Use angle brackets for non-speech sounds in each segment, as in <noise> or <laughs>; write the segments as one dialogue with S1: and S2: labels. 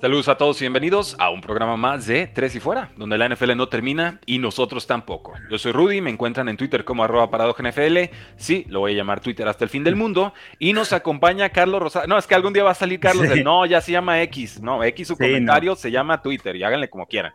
S1: Saludos a todos y bienvenidos a un programa más de Tres y Fuera, donde la NFL no termina y nosotros tampoco. Yo soy Rudy, me encuentran en Twitter como arroba NFL, sí, lo voy a llamar Twitter hasta el fin del mundo, y nos acompaña Carlos Rosado. No, es que algún día va a salir Carlos de, no, ya se llama X, no, X su comentario se llama Twitter, y háganle como quieran.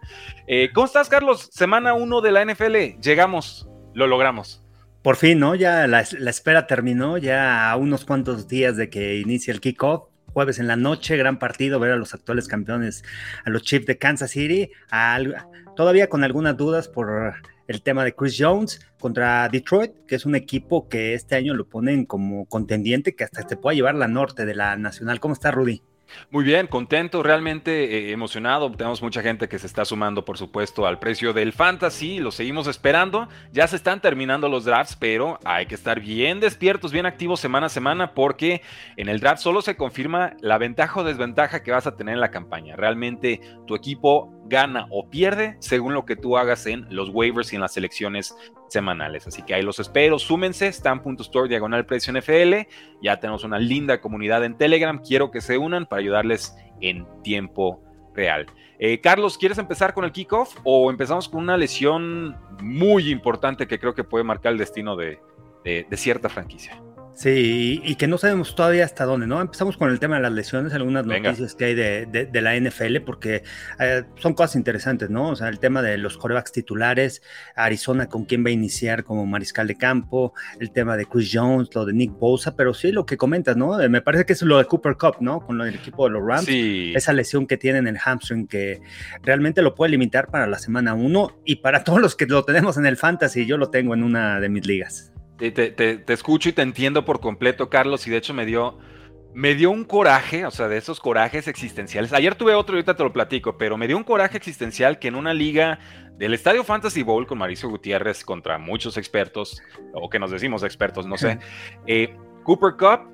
S1: Eh, ¿Cómo estás, Carlos? Semana 1 de la NFL, llegamos, lo logramos.
S2: Por fin, ¿no? Ya la, la espera terminó, ya a unos cuantos días de que inicie el kickoff jueves en la noche, gran partido, ver a los actuales campeones, a los Chiefs de Kansas City, todavía con algunas dudas por el tema de Chris Jones contra Detroit, que es un equipo que este año lo ponen como contendiente que hasta te pueda llevar la norte de la nacional. ¿Cómo está Rudy?
S1: Muy bien, contento, realmente eh, emocionado. Tenemos mucha gente que se está sumando, por supuesto, al precio del fantasy. Lo seguimos esperando. Ya se están terminando los drafts, pero hay que estar bien despiertos, bien activos semana a semana, porque en el draft solo se confirma la ventaja o desventaja que vas a tener en la campaña. Realmente tu equipo gana o pierde según lo que tú hagas en los waivers y en las selecciones semanales. Así que ahí los espero, súmense, stan.store diagonal precio NFL. Ya tenemos una linda comunidad en Telegram. Quiero que se unan para ayudarles en tiempo real. Eh, Carlos, ¿quieres empezar con el kickoff o empezamos con una lesión muy importante que creo que puede marcar el destino de cierta franquicia?
S2: Sí, y que no sabemos todavía hasta dónde, ¿no? Empezamos con el tema de las lesiones, algunas noticias que hay de, la NFL, porque eh, son cosas interesantes, ¿no? O sea, el tema de los corebacks titulares, Arizona con quién va a iniciar como mariscal de campo, el tema de Chris Jones, lo de Nick Bosa, pero sí lo que comentas, ¿no? Eh, me parece que es lo de Cooper Cup, ¿no? Con del equipo de los Rams, esa lesión que tiene en el hamstring que realmente lo puede limitar para la semana 1 y para <laughs> todos los que lo tenemos en el fantasy, yo lo tengo en una de mis ligas.
S1: Te, escucho y te entiendo por completo, Carlos, y de hecho me dio, me dio un coraje, o sea, de esos corajes existenciales. Ayer tuve otro, ahorita te lo platico, pero me dio un coraje existencial que en una liga del Estadio Fantasy Bowl con Mauricio Gutiérrez contra muchos expertos, o que nos decimos expertos, no sé, eh, Cooper Cup,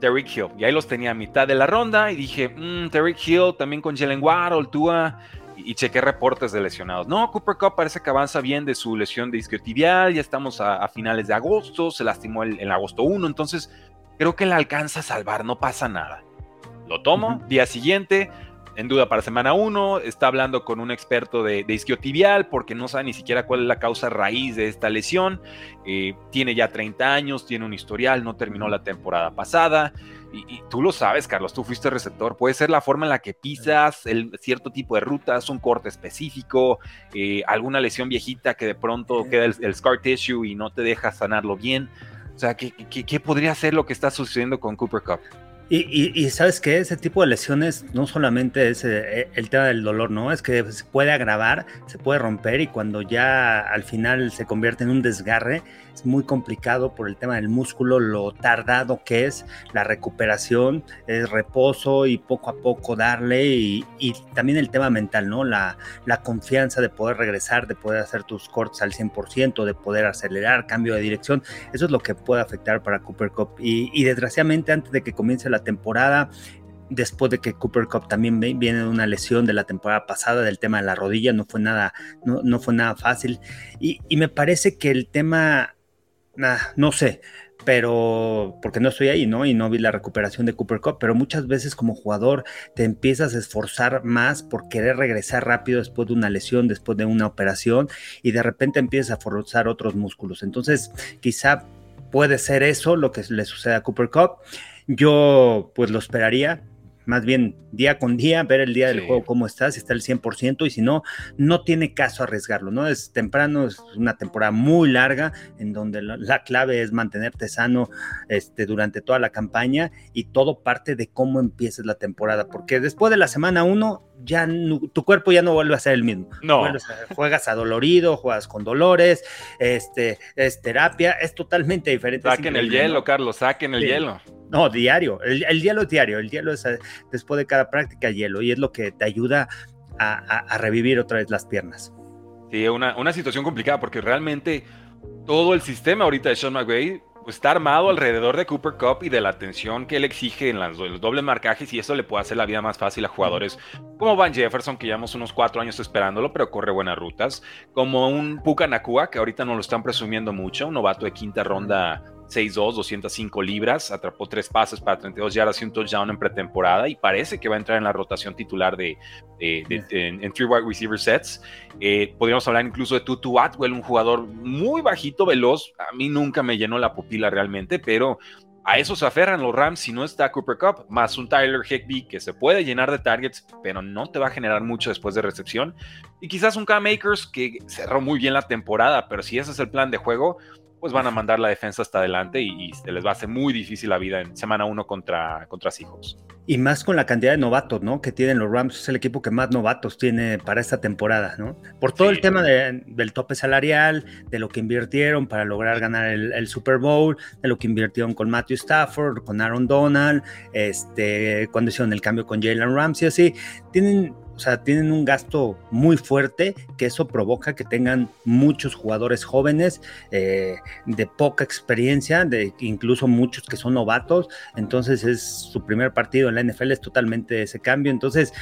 S1: Derrick Hill, y ahí los tenía a mitad de la ronda y dije, mmm, Hill también con Jalen Waddle, Tua y, chequé reportes de lesionados. No, Cooper Cup parece que avanza bien de su lesión de isquiotibial, ya estamos a, finales de agosto, se lastimó el, en agosto 1, entonces creo que la alcanza a salvar, no pasa nada. Lo tomo, día siguiente, en duda para semana 1, está hablando con un experto de, de, isquiotibial porque no sabe ni siquiera cuál es la causa raíz de esta lesión, eh, tiene ya 30 años, tiene un historial, no terminó la temporada pasada, y, tú lo sabes, Carlos, tú fuiste receptor. Puede ser la forma en la que pisas, el cierto tipo de rutas, un corte específico, eh, alguna lesión viejita que de pronto queda el, scar tissue y no te deja sanarlo bien. O sea, ¿qué, qué, podría ser lo que está sucediendo con Cooper Cup?
S2: Y, sabes que ese tipo de lesiones no solamente es eh, el tema del dolor, ¿no? Es que se puede agravar, se puede romper y cuando ya al final se convierte en un desgarre, es muy complicado por el tema del músculo, lo tardado que es la recuperación, es reposo y poco a poco darle y, también el tema mental, ¿no? La, la, confianza de poder regresar, de poder hacer tus cortes al 100%, de poder acelerar, cambio de dirección, eso es lo que puede afectar para Cooper Cup y, y desgraciadamente antes de que comience la temporada, después de que Cooper Cup también viene de una lesión de la temporada pasada del tema de la rodilla, no fue nada, no, no fue nada fácil. Y, y, me parece que el tema no sé, pero porque no estoy ahí, ¿no? Y no vi la recuperación de Cooper Cup, pero muchas veces como jugador te empiezas a esforzar más por querer regresar rápido después de una lesión, después de una operación, y de repente empiezas a forzar otros músculos. Entonces, quizá puede ser eso lo que le sucede a Cooper Cup. Yo pues lo esperaría, más bien día con día, ver el día del juego cómo está, si está el 100% y si no, no tiene caso arriesgarlo, ¿no? Es temprano, es una temporada muy larga en donde la, clave es mantenerte sano este, durante toda la campaña y todo parte de cómo empieces la temporada, porque después de la semana 1 ya tu cuerpo ya no vuelve a ser el mismo.
S1: No.
S2: juegas adolorido, juegas con dolores, este, es terapia, es totalmente diferente.
S1: Saquen el hielo, Carlos, saquen el hielo.
S2: No, diario. El, hielo es diario. El hielo es eh, después de cada práctica hielo y es lo que te ayuda a, revivir otra vez las piernas.
S1: Sí, una, situación complicada porque realmente todo el sistema ahorita de Sean McVay pues, está armado alrededor de Cooper Cup y de la atención que él exige en los dobles marcajes y eso le puede hacer la vida más fácil a jugadores como Van Jefferson, que llevamos unos cuatro años esperándolo, pero corre buenas rutas, como un Puka Nakua, que ahorita no lo están presumiendo mucho, un novato de quinta ronda 6'2, 205 libras, atrapó tres pases para 32 yardas y un touchdown en pretemporada y parece que va a entrar en la rotación titular de, en, three wide receiver sets. Eh, podríamos hablar incluso de Tutu Atwell, un jugador muy bajito, veloz. A mí nunca me llenó la pupila realmente, pero a eso se aferran los Rams si no está Cooper Cup, más un Tyler Higbee que se puede llenar de targets, pero no te va a generar mucho después de recepción. Y quizás un Cam Akers que cerró muy bien la temporada, pero si ese es el plan de juego, pues van a mandar la defensa hasta adelante y, se les va a hacer muy difícil la vida en semana uno contra, contra Seahawks.
S2: Y más con la cantidad de novatos, ¿no? Que tienen los Rams, es el equipo que más novatos tiene para esta temporada, ¿no? Por todo el tema del tope salarial, de lo que invirtieron para lograr ganar el, Super Bowl, de lo que invirtieron con Matthew Stafford, con Aaron Donald, este, cuando hicieron el cambio con Jalen Ramsey, así, tienen o sea, tienen un gasto muy fuerte que eso provoca que tengan muchos jugadores jóvenes eh, de poca experiencia, de incluso muchos que son novatos. Entonces es su primer partido en la NFL, es totalmente ese cambio. Entonces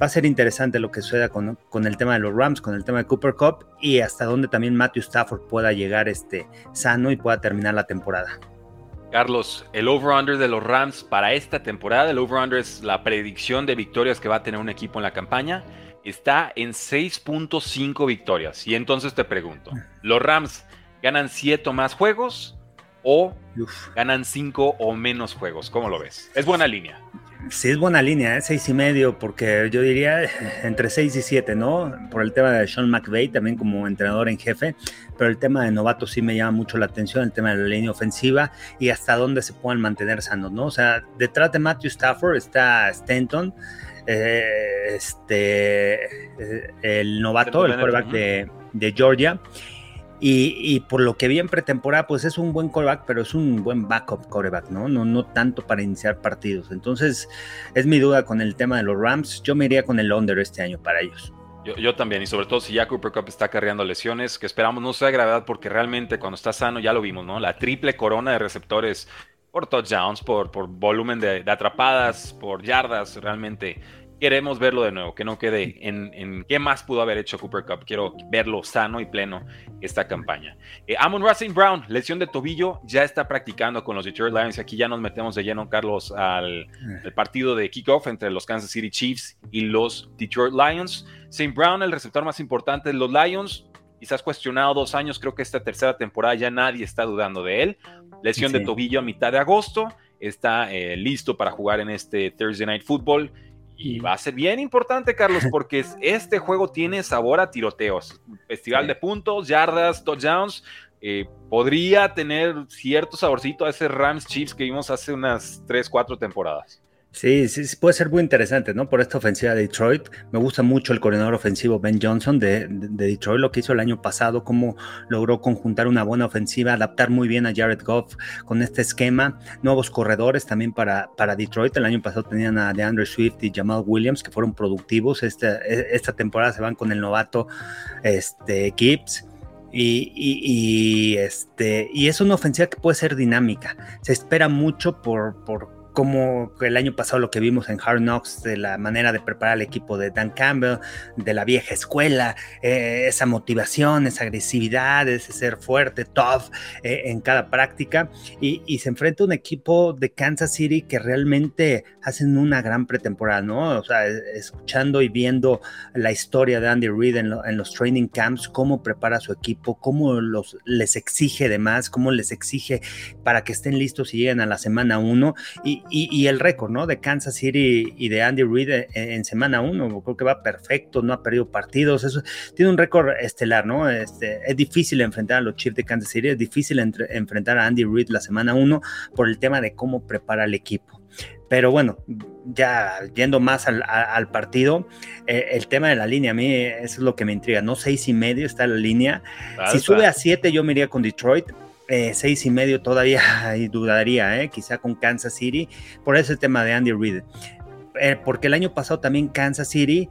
S2: va a ser interesante lo que suceda con, con el tema de los Rams, con el tema de Cooper Cup y hasta dónde también Matthew Stafford pueda llegar este, sano y pueda terminar la temporada.
S1: Carlos, el over-under de los Rams para esta temporada, el over-under es la predicción de victorias que va a tener un equipo en la campaña, está en 6.5 victorias. Y entonces te pregunto, ¿los Rams ganan 7 o más juegos o ganan 5 o menos juegos? ¿Cómo lo ves? Es buena línea.
S2: Sí, es buena línea, ¿eh? seis y medio, porque yo diría <laughs> entre seis y siete, ¿no? Por el tema de Sean McVay, también como entrenador en jefe, pero el tema de novatos sí me llama mucho la atención, el tema de la línea ofensiva y hasta dónde se puedan mantener sanos, ¿no? O sea, detrás de Matthew Stafford está Stanton, eh, este, eh, el novato, el quarterback de, de Georgia. Y, por lo que vi en pretemporada, pues es un buen coreback, pero es un buen backup coreback, ¿no? ¿no? No tanto para iniciar partidos. Entonces, es mi duda con el tema de los Rams. Yo me iría con el under este año para ellos.
S1: Yo, también, y sobre todo si ya Cooper Cup está cargando lesiones, que esperamos no sea gravedad, porque realmente cuando está sano, ya lo vimos, ¿no? La triple corona de receptores por touchdowns, por, por volumen de, de atrapadas, por yardas, realmente queremos verlo de nuevo, que no quede en, qué más pudo haber hecho Cooper Cup. Quiero verlo sano y pleno esta campaña. Eh, Amon Russell Brown, lesión de tobillo, ya está practicando con los Detroit Lions. Aquí ya nos metemos de lleno, Carlos, al, partido de kickoff entre los Kansas City Chiefs y los Detroit Lions. St. Brown, el receptor más importante de los Lions, quizás cuestionado dos años, creo que esta tercera temporada ya nadie está dudando de él. Lesión de tobillo a mitad de agosto, está eh, listo para jugar en este Thursday Night Football. Y va a ser bien importante, Carlos, porque <laughs> este juego tiene sabor a tiroteos. Festival de puntos, yardas, touchdowns. Eh, podría tener cierto saborcito a ese Rams Chiefs que vimos hace unas 3, 4 temporadas.
S2: Sí, sí, puede ser muy interesante, ¿no? Por esta ofensiva de Detroit. Me gusta mucho el coordinador ofensivo Ben Johnson de, Detroit, lo que hizo el año pasado, cómo logró conjuntar una buena ofensiva, adaptar muy bien a Jared Goff con este esquema. Nuevos corredores también para, para Detroit. El año pasado tenían a DeAndre Swift y Jamal Williams, que fueron productivos. Esta, esta temporada se van con el novato este, Gibbs. Y, y, este, y es una ofensiva que puede ser dinámica. Se espera mucho por, por como el año pasado lo que vimos en Hard Knocks, de la manera de preparar al equipo de Dan Campbell, de la vieja escuela, eh, esa motivación, esa agresividad, ese ser fuerte, tough eh, en cada práctica, y, se enfrenta a un equipo de Kansas City que realmente hacen una gran pretemporada, ¿no? O sea, escuchando y viendo la historia de Andy Reid en, los training camps, cómo prepara a su equipo, cómo los, les exige de más, cómo les exige para que estén listos y lleguen a la semana uno, y, y, el récord, ¿no? De Kansas City y de Andy Reid en, semana uno, creo que va perfecto, no ha perdido partidos, eso tiene un récord estelar, ¿no? Este, es difícil enfrentar a los Chiefs de Kansas City, es difícil enfrentar a Andy Reid la semana uno por el tema de cómo prepara el equipo. Pero bueno, ya yendo más al, partido, eh, el tema de la línea, a mí eso es lo que me intriga, ¿no? Seis y medio está la línea. Si sube a siete, yo me iría con Detroit eh, seis y medio todavía <laughs> dudaría, ¿eh? quizá con Kansas City, por ese tema de Andy Reid. eh, porque el año pasado también Kansas City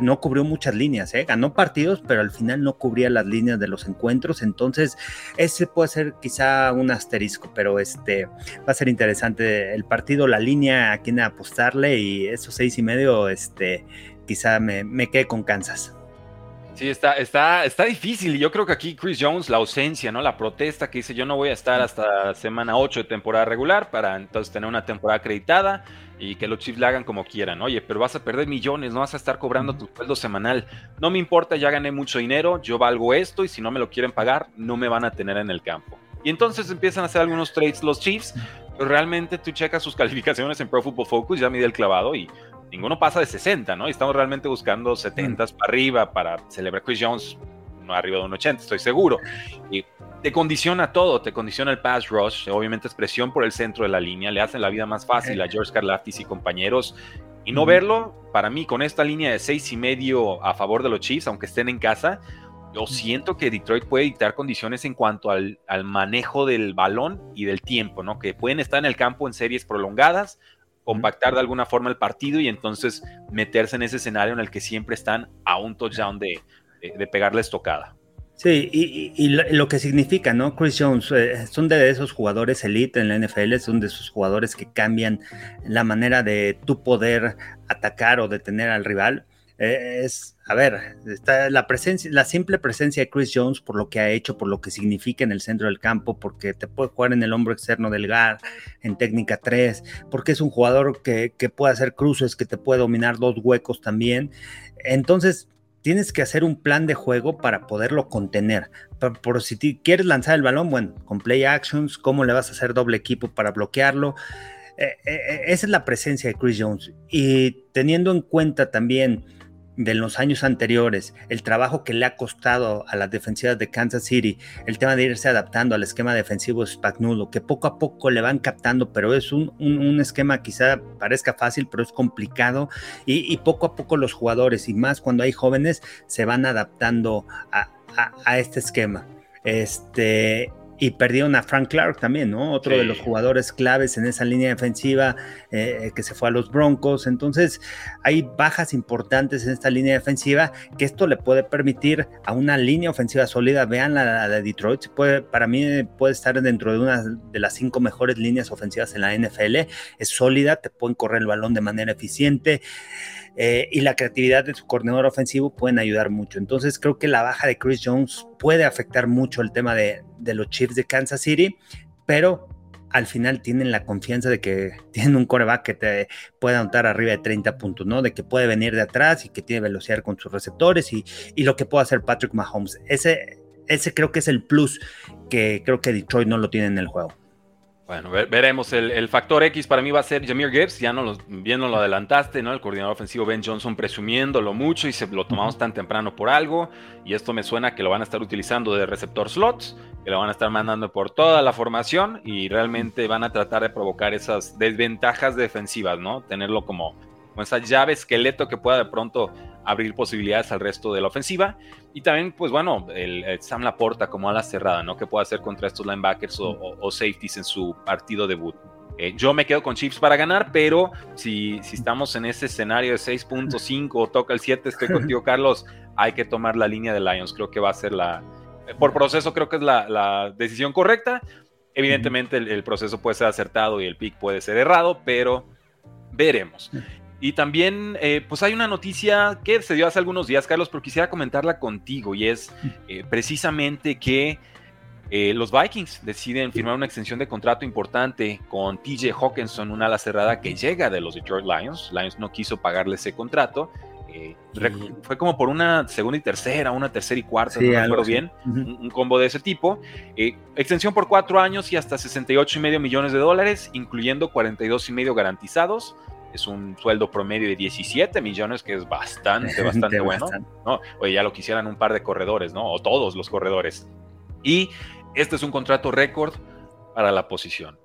S2: no cubrió muchas líneas, ganó partidos, pero al final no cubría las líneas de los encuentros, entonces ese puede ser quizá un asterisco, pero este va a ser interesante el partido, la línea a quién apostarle y esos seis y medio, este, quizá me, me quede con Kansas.
S1: Sí, está, está, está difícil. Y yo creo que aquí Chris Jones, la ausencia, ¿no? La protesta que dice yo no voy a estar hasta semana 8 de temporada regular para entonces tener una temporada acreditada y que los Chiefs la hagan como quieran. Oye, pero vas a perder millones, no vas a estar cobrando tu sueldo semanal. No me importa, ya gané mucho dinero, yo valgo esto y si no me lo quieren pagar, no me van a tener en el campo. Y entonces empiezan a hacer algunos trades los Chiefs, pero realmente tú checas sus <laughs> calificaciones en Pro Football Focus, ya mide el clavado y ninguno pasa de 60, ¿no? Y estamos realmente buscando 70 mm. para arriba para celebrar Chris Jones, no arriba de un 80, estoy seguro. Y te condiciona todo, te condiciona el pass rush, obviamente es presión por el centro de la línea, le hacen la vida más fácil a George Karlaftis y compañeros. Y no verlo, para mí, con esta línea de seis y medio a favor de los Chiefs, aunque estén en casa, yo siento que Detroit puede dictar condiciones en cuanto al, al, manejo del balón y del tiempo, ¿no? Que pueden estar en el campo en series prolongadas, compactar de alguna forma el partido y entonces meterse en ese escenario en el que siempre están a un touchdown de, de, pegarle estocada.
S2: Sí, y, lo, que significa, ¿no? Chris Jones, eh, son de esos jugadores elite en la NFL, son de esos jugadores que cambian la manera de tu poder atacar o detener al rival. Eh, es, a ver, está la presencia, la simple presencia de Chris Jones por lo que ha hecho, por lo que significa en el centro del campo, porque te puede jugar en el hombro externo del GAR, en técnica 3, porque es un jugador que, puede hacer cruces, que te puede dominar dos huecos también. Entonces, tienes que hacer un plan de juego para poderlo contener. Por, si quieres lanzar el balón, bueno, con play actions, cómo le vas a hacer doble equipo para bloquearlo. Eh, eh, esa es la presencia de Chris Jones. Y teniendo en cuenta también de los años anteriores, el trabajo que le ha costado a las defensivas de Kansas City, el tema de irse adaptando al esquema defensivo Spagnuolo, que poco a poco le van captando, pero es un, esquema quizá parezca fácil, pero es complicado y, poco a poco los jugadores, y más cuando hay jóvenes, se van adaptando a, a este esquema. Este, y perdieron a Frank Clark también, ¿no? Otro de los jugadores claves en esa línea defensiva eh, que se fue a los Broncos. Entonces, hay bajas importantes en esta línea defensiva que esto le puede permitir a una línea ofensiva sólida. Vean la, de Detroit, puede, para mí puede estar dentro de una de las cinco mejores líneas ofensivas en la NFL. Es sólida, te pueden correr el balón de manera eficiente. Eh, y la creatividad de su coordinador ofensivo pueden ayudar mucho. Entonces creo que la baja de Chris Jones puede afectar mucho el tema de, los Chiefs de Kansas City, pero al final tienen la confianza de que <laughs> tienen un coreback que te puede anotar arriba de 30 puntos, ¿no? De que puede venir de atrás y que tiene velocidad con sus receptores y, y lo que puede hacer Patrick Mahomes. Ese, ese creo que es el plus que creo que Detroit no lo tiene en el juego.
S1: Bueno, veremos. El, factor X para mí va a ser Jameer Gibbs. Ya no lo, bien no lo adelantaste, ¿no? El coordinador ofensivo Ben Johnson presumiéndolo mucho y se lo tomamos tan temprano por algo. Y esto me suena que lo van a estar utilizando de receptor slots, que lo van a estar mandando por toda la formación y realmente van a tratar de provocar esas desventajas defensivas, ¿no? Tenerlo como con esa llave esqueleto que pueda de pronto abrir posibilidades al resto de la ofensiva. Y también, pues bueno, el, Sam Laporta como ala cerrada, ¿no? Que puede hacer contra estos linebackers o, safeties en su partido debut. Eh, yo me quedo con Chiefs para ganar, pero si, si estamos en ese escenario de 6.5 o toca el 7, estoy contigo, <laughs> Carlos, hay que tomar la línea de Lions. Creo que va a ser la, por proceso, creo que es la, decisión correcta. Evidentemente, el, el, proceso puede ser acertado y el pick puede ser errado, pero veremos. Y también, eh, pues hay una noticia que se dio hace algunos días, Carlos, pero quisiera comentarla contigo y es eh, precisamente que eh, los Vikings deciden firmar una extensión de contrato importante con TJ Hawkinson, una ala cerrada que llega de los Detroit Lions. Lions no quiso pagarle ese contrato. Fue como por una segunda y tercera, una tercera y cuarta, no me acuerdo bien, un, un, combo de ese tipo. extensión por cuatro años y hasta 68 y medio millones de dólares, incluyendo 42 y medio garantizados es un sueldo promedio de 17 millones, que es bastante, <laughs> bastante bueno. ¿no? Oye, ya lo quisieran un par de corredores, ¿no? O todos los corredores. Y este es un contrato récord para la posición.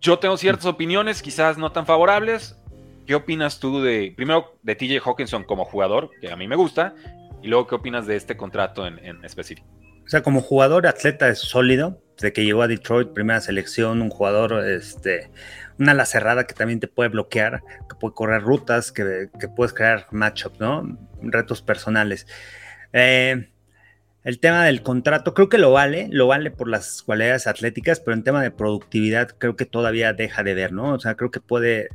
S1: Yo tengo ciertas opiniones, quizás no tan favorables. ¿Qué opinas tú de, primero, de TJ Hawkinson como jugador, que a mí me gusta, y luego qué opinas de este contrato en, en específico?
S2: O sea, como jugador atleta es sólido, de que llegó a Detroit, primera selección, un jugador, este, una ala cerrada que también te puede bloquear, que puede correr rutas, que, puedes crear matchups, ¿no? Retos personales. Eh, el tema del contrato, creo que lo vale, lo vale por las cualidades atléticas, pero en tema de productividad creo que todavía deja de ver, ¿no? O sea, creo que puede,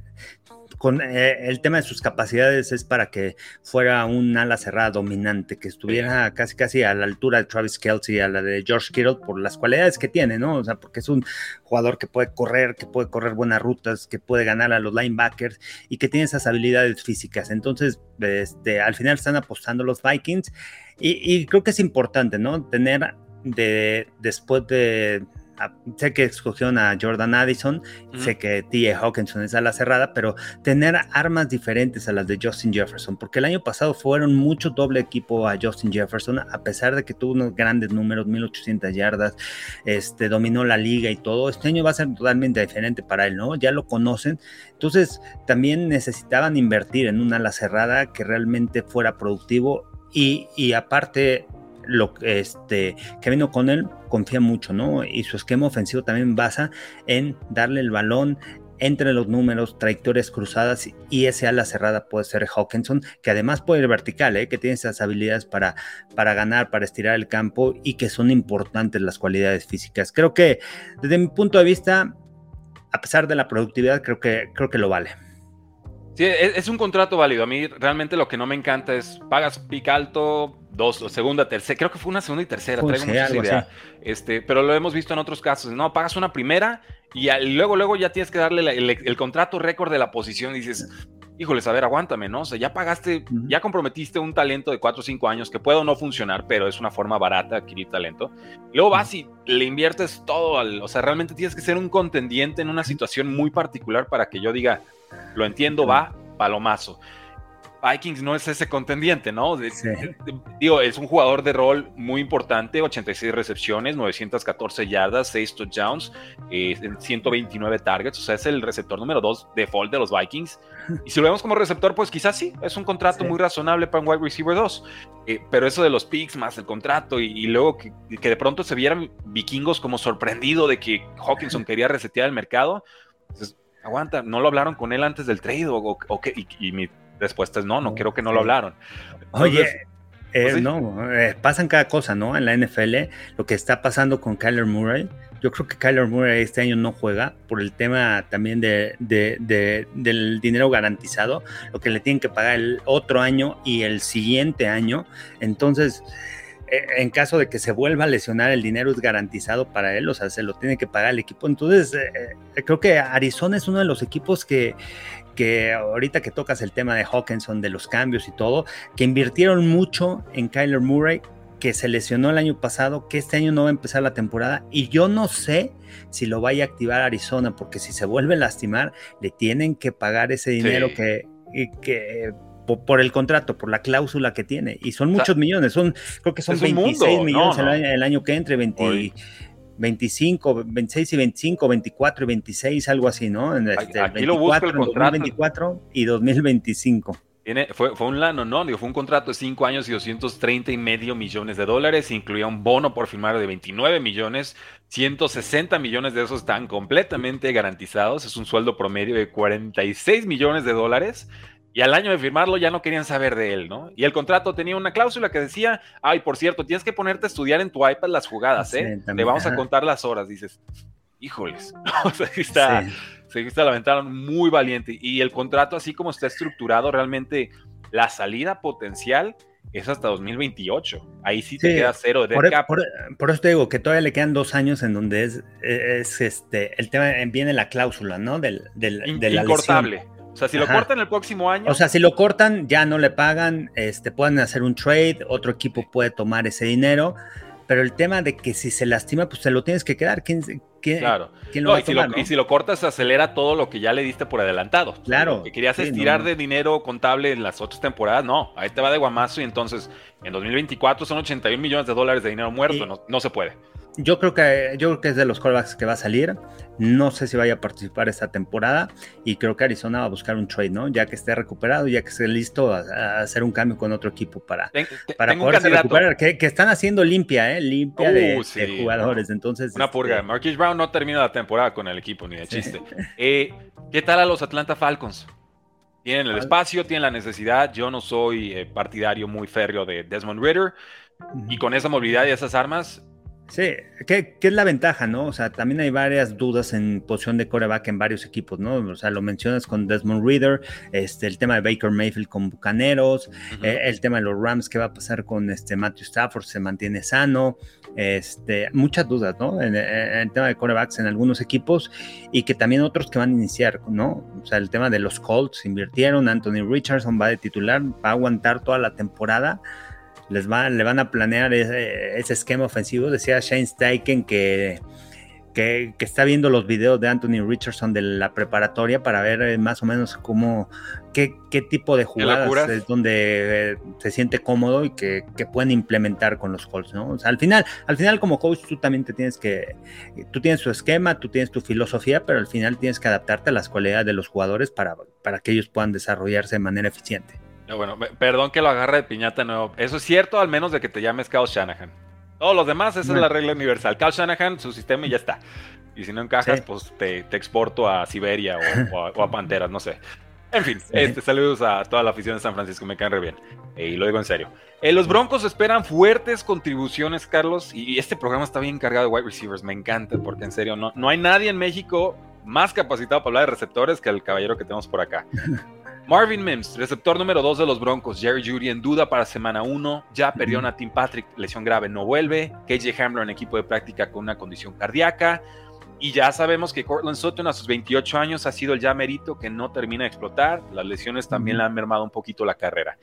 S2: con eh, el tema de sus capacidades es para que fuera un ala cerrada dominante, que estuviera casi casi a la altura de Travis Kelsey, a la de George Kittle, por las cualidades que tiene, ¿no? O sea, porque es un jugador que puede correr, que puede correr buenas rutas, que puede ganar a los linebackers y que tiene esas habilidades físicas. Entonces, este, al final están apostando los Vikings y, creo que es importante, ¿no? Tener de, después de sé que escogieron a Jordan Addison, sé que T.A. Hawkinson es a la cerrada, pero tener armas diferentes a las de Justin Jefferson, porque el año pasado fueron mucho doble equipo a Justin Jefferson, a pesar de que tuvo unos grandes números, 1800 yardas, este, dominó la liga y todo, este año va a ser totalmente diferente para él, ¿no? Ya lo conocen, entonces también necesitaban invertir en una ala cerrada que realmente fuera productivo y, y aparte lo este Kevin O'Connell confía mucho, ¿no? Y su esquema ofensivo también basa en darle el balón entre los números, trayectorias cruzadas y ese ala cerrada puede ser Hawkinson, que además puede ir vertical, ¿eh? que tiene esas habilidades para, para ganar, para estirar el campo y que son importantes las cualidades físicas. Creo que desde mi punto de vista, a pesar de la productividad, creo que, creo que lo vale.
S1: Sí, es, es un contrato válido. A mí realmente lo que no me encanta es pagas pic alto, dos, segunda, tercera, creo que fue una segunda y tercera, traigo muchas ideas. Este, pero lo hemos visto en otros casos. No, pagas una primera y, luego, luego ya tienes que darle el, contrato récord de la posición y dices, híjoles, a ver, aguántame, ¿no? O sea, ya pagaste, ya comprometiste un talento de cuatro o cinco años que puede o no funcionar, pero es una forma barata de adquirir talento. Luego vas y le inviertes todo, al, o sea, realmente tienes que ser un contendiente en una situación muy particular para que yo diga, lo entiendo, va, palomazo. Vikings no es ese contendiente, ¿no? Digo, es un jugador de rol muy importante, 86 recepciones, 914 yardas, 6 touchdowns, 129 eh, targets, o sea, es el receptor número 2 default de los Vikings. <laughs> Y si lo vemos como receptor, pues quizás sí, es un contrato muy razonable para un wide receiver 2. Eh, pero eso de los picks más el contrato y, luego que, de pronto se vieran vikingos como sorprendido de que Hawkinson <laughs> quería resetear el mercado, pues, aguanta, no lo hablaron con él antes del trade o, y mi respuesta es no, no, quiero que no lo hablaron.
S2: Oye, eh, pues no, eh, pasan cada cosa, ¿no? En la NFL, lo que está pasando con Kyler Murray. Yo creo que Kyler Murray este año no juega por el tema también de, del dinero garantizado, lo que le tienen que pagar el otro año y el siguiente año. Entonces, eh, en caso de que se vuelva a lesionar, el dinero es garantizado para él, o sea, se lo tiene que pagar el equipo. Entonces, creo que Arizona es uno de los equipos que, que ahorita que tocas el tema de Hawkinson, de los cambios y todo, que invirtieron mucho en Kyler Murray, que se lesionó el año pasado, que este año no va a empezar la temporada y yo no sé si lo vaya a activar Arizona, porque si se vuelve a lastimar, le tienen que pagar ese dinero que, que por, el contrato, por la cláusula que tiene. Y son muchos millones, son, creo que son 26 millones El, año, que entre, 20, 25, 26 y 25, 24 y 26, algo así, ¿no? En
S1: este, Aquí 24, lo busco el contrato.
S2: 2024 y 2025.
S1: Tiene, fue, fue un lano, no, digo, fue un contrato de 5 años y 230 y medio millones de dólares, incluía un bono por firmar de 29 millones, 160 millones de esos están completamente garantizados, es un sueldo promedio de 46 millones de dólares, y al año de firmarlo ya no querían saber de él, ¿no? Y el contrato tenía una cláusula que decía, ay, por cierto, tienes que ponerte a estudiar en tu iPad las jugadas, ¿eh? Te vamos a contar las horas. Dices, híjoles, <laughs> o sea, está, se está la muy valiente. Y el contrato, así como está estructurado, realmente la salida potencial es hasta 2028. Ahí sí te queda cero de
S2: por, e, Por, eso te digo que todavía le quedan dos años en donde es, es este el tema viene la cláusula, ¿no? Del, del,
S1: Incortable. O sea, si lo cortan el próximo año.
S2: O sea, si lo cortan, ya no le pagan, este, pueden hacer un trade, otro equipo puede tomar ese dinero. Pero el tema de que si se lastima, pues se lo tienes que quedar. ¿Quién,
S1: claro. lo va y, a tomar, si lo, y si lo cortas, acelera todo lo que ya le diste por adelantado.
S2: Claro.
S1: Lo que querías estirar de dinero contable en las otras temporadas, no. Ahí te va de guamazo y entonces en 2024 son 81 millones de dólares de dinero muerto. no, no se puede.
S2: Yo creo que yo creo que es de los callbacks que va a salir. No sé si vaya a participar esta temporada y creo que Arizona va a buscar un trade, ¿no? Ya que esté recuperado, ya que esté listo a, hacer un cambio con otro equipo para, para poderse recuperar. Que, están haciendo limpia, ¿eh? Limpia de, uh, jugadores. Entonces,
S1: Una purga. Este Marquis Brown no termina la temporada con el equipo, ni de chiste. Eh, ¿Qué tal a los Atlanta Falcons? Tienen el espacio, tienen la necesidad. Yo no soy eh, partidario muy férreo de Desmond Ritter. Y con esa movilidad y esas armas,
S2: Sí, ¿qué, es la ventaja, no? O sea, también hay varias dudas en posición de coreback en varios equipos, ¿no? O sea, lo mencionas con Desmond Reader, este, el tema de Baker Mayfield con Bucaneros, eh, el tema de los Rams, ¿qué va a pasar con este Matthew Stafford? ¿Se mantiene sano? Este, muchas dudas, ¿no? En, el tema de corebacks en algunos equipos y que también otros que van a iniciar, ¿no? O sea, el tema de los Colts invirtieron, Anthony Richardson va de titular, va a aguantar toda la temporada les le van a planear ese, esquema ofensivo. Decía Shane Steichen que, que, está viendo los videos de Anthony Richardson de la preparatoria para ver eh, más o menos cómo, qué, tipo de jugadas es donde eh, se siente cómodo y que, pueden implementar con los Colts, ¿no? O sea, al final, al final como coach tú también te tienes que, tú tienes tu esquema, tú tienes tu filosofía, pero al final tienes que adaptarte a las cualidades de los jugadores para, para que ellos puedan desarrollarse de manera eficiente.
S1: Bueno, perdón que lo agarre de piñata nuevo. Eso es cierto, al menos de que te llames Kyle Shanahan. Todos los demás, esa es la regla universal. Kyle Shanahan, su sistema y ya está. Y si no encajas, pues te, exporto a Siberia o, a, Panteras, no sé. En fin, este, saludos a toda la afición de San Francisco, me caen re bien. y lo digo en serio. Eh, los Broncos esperan fuertes contribuciones, Carlos, y este programa está bien cargado de wide receivers, me encanta, porque en serio, no, no hay nadie en México más capacitado para hablar de receptores que el caballero que tenemos por acá. <laughs> Marvin Mims, receptor número 2 de los Broncos. Jerry Judy en duda para semana 1. Ya perdió a Tim Patrick, lesión grave, no vuelve. KJ Hamler en equipo de práctica con una condición cardíaca. Y ya sabemos que Cortland Sutton a sus 28 años ha sido el ya merito que no termina de explotar. Las lesiones también le han mermado un poquito la carrera.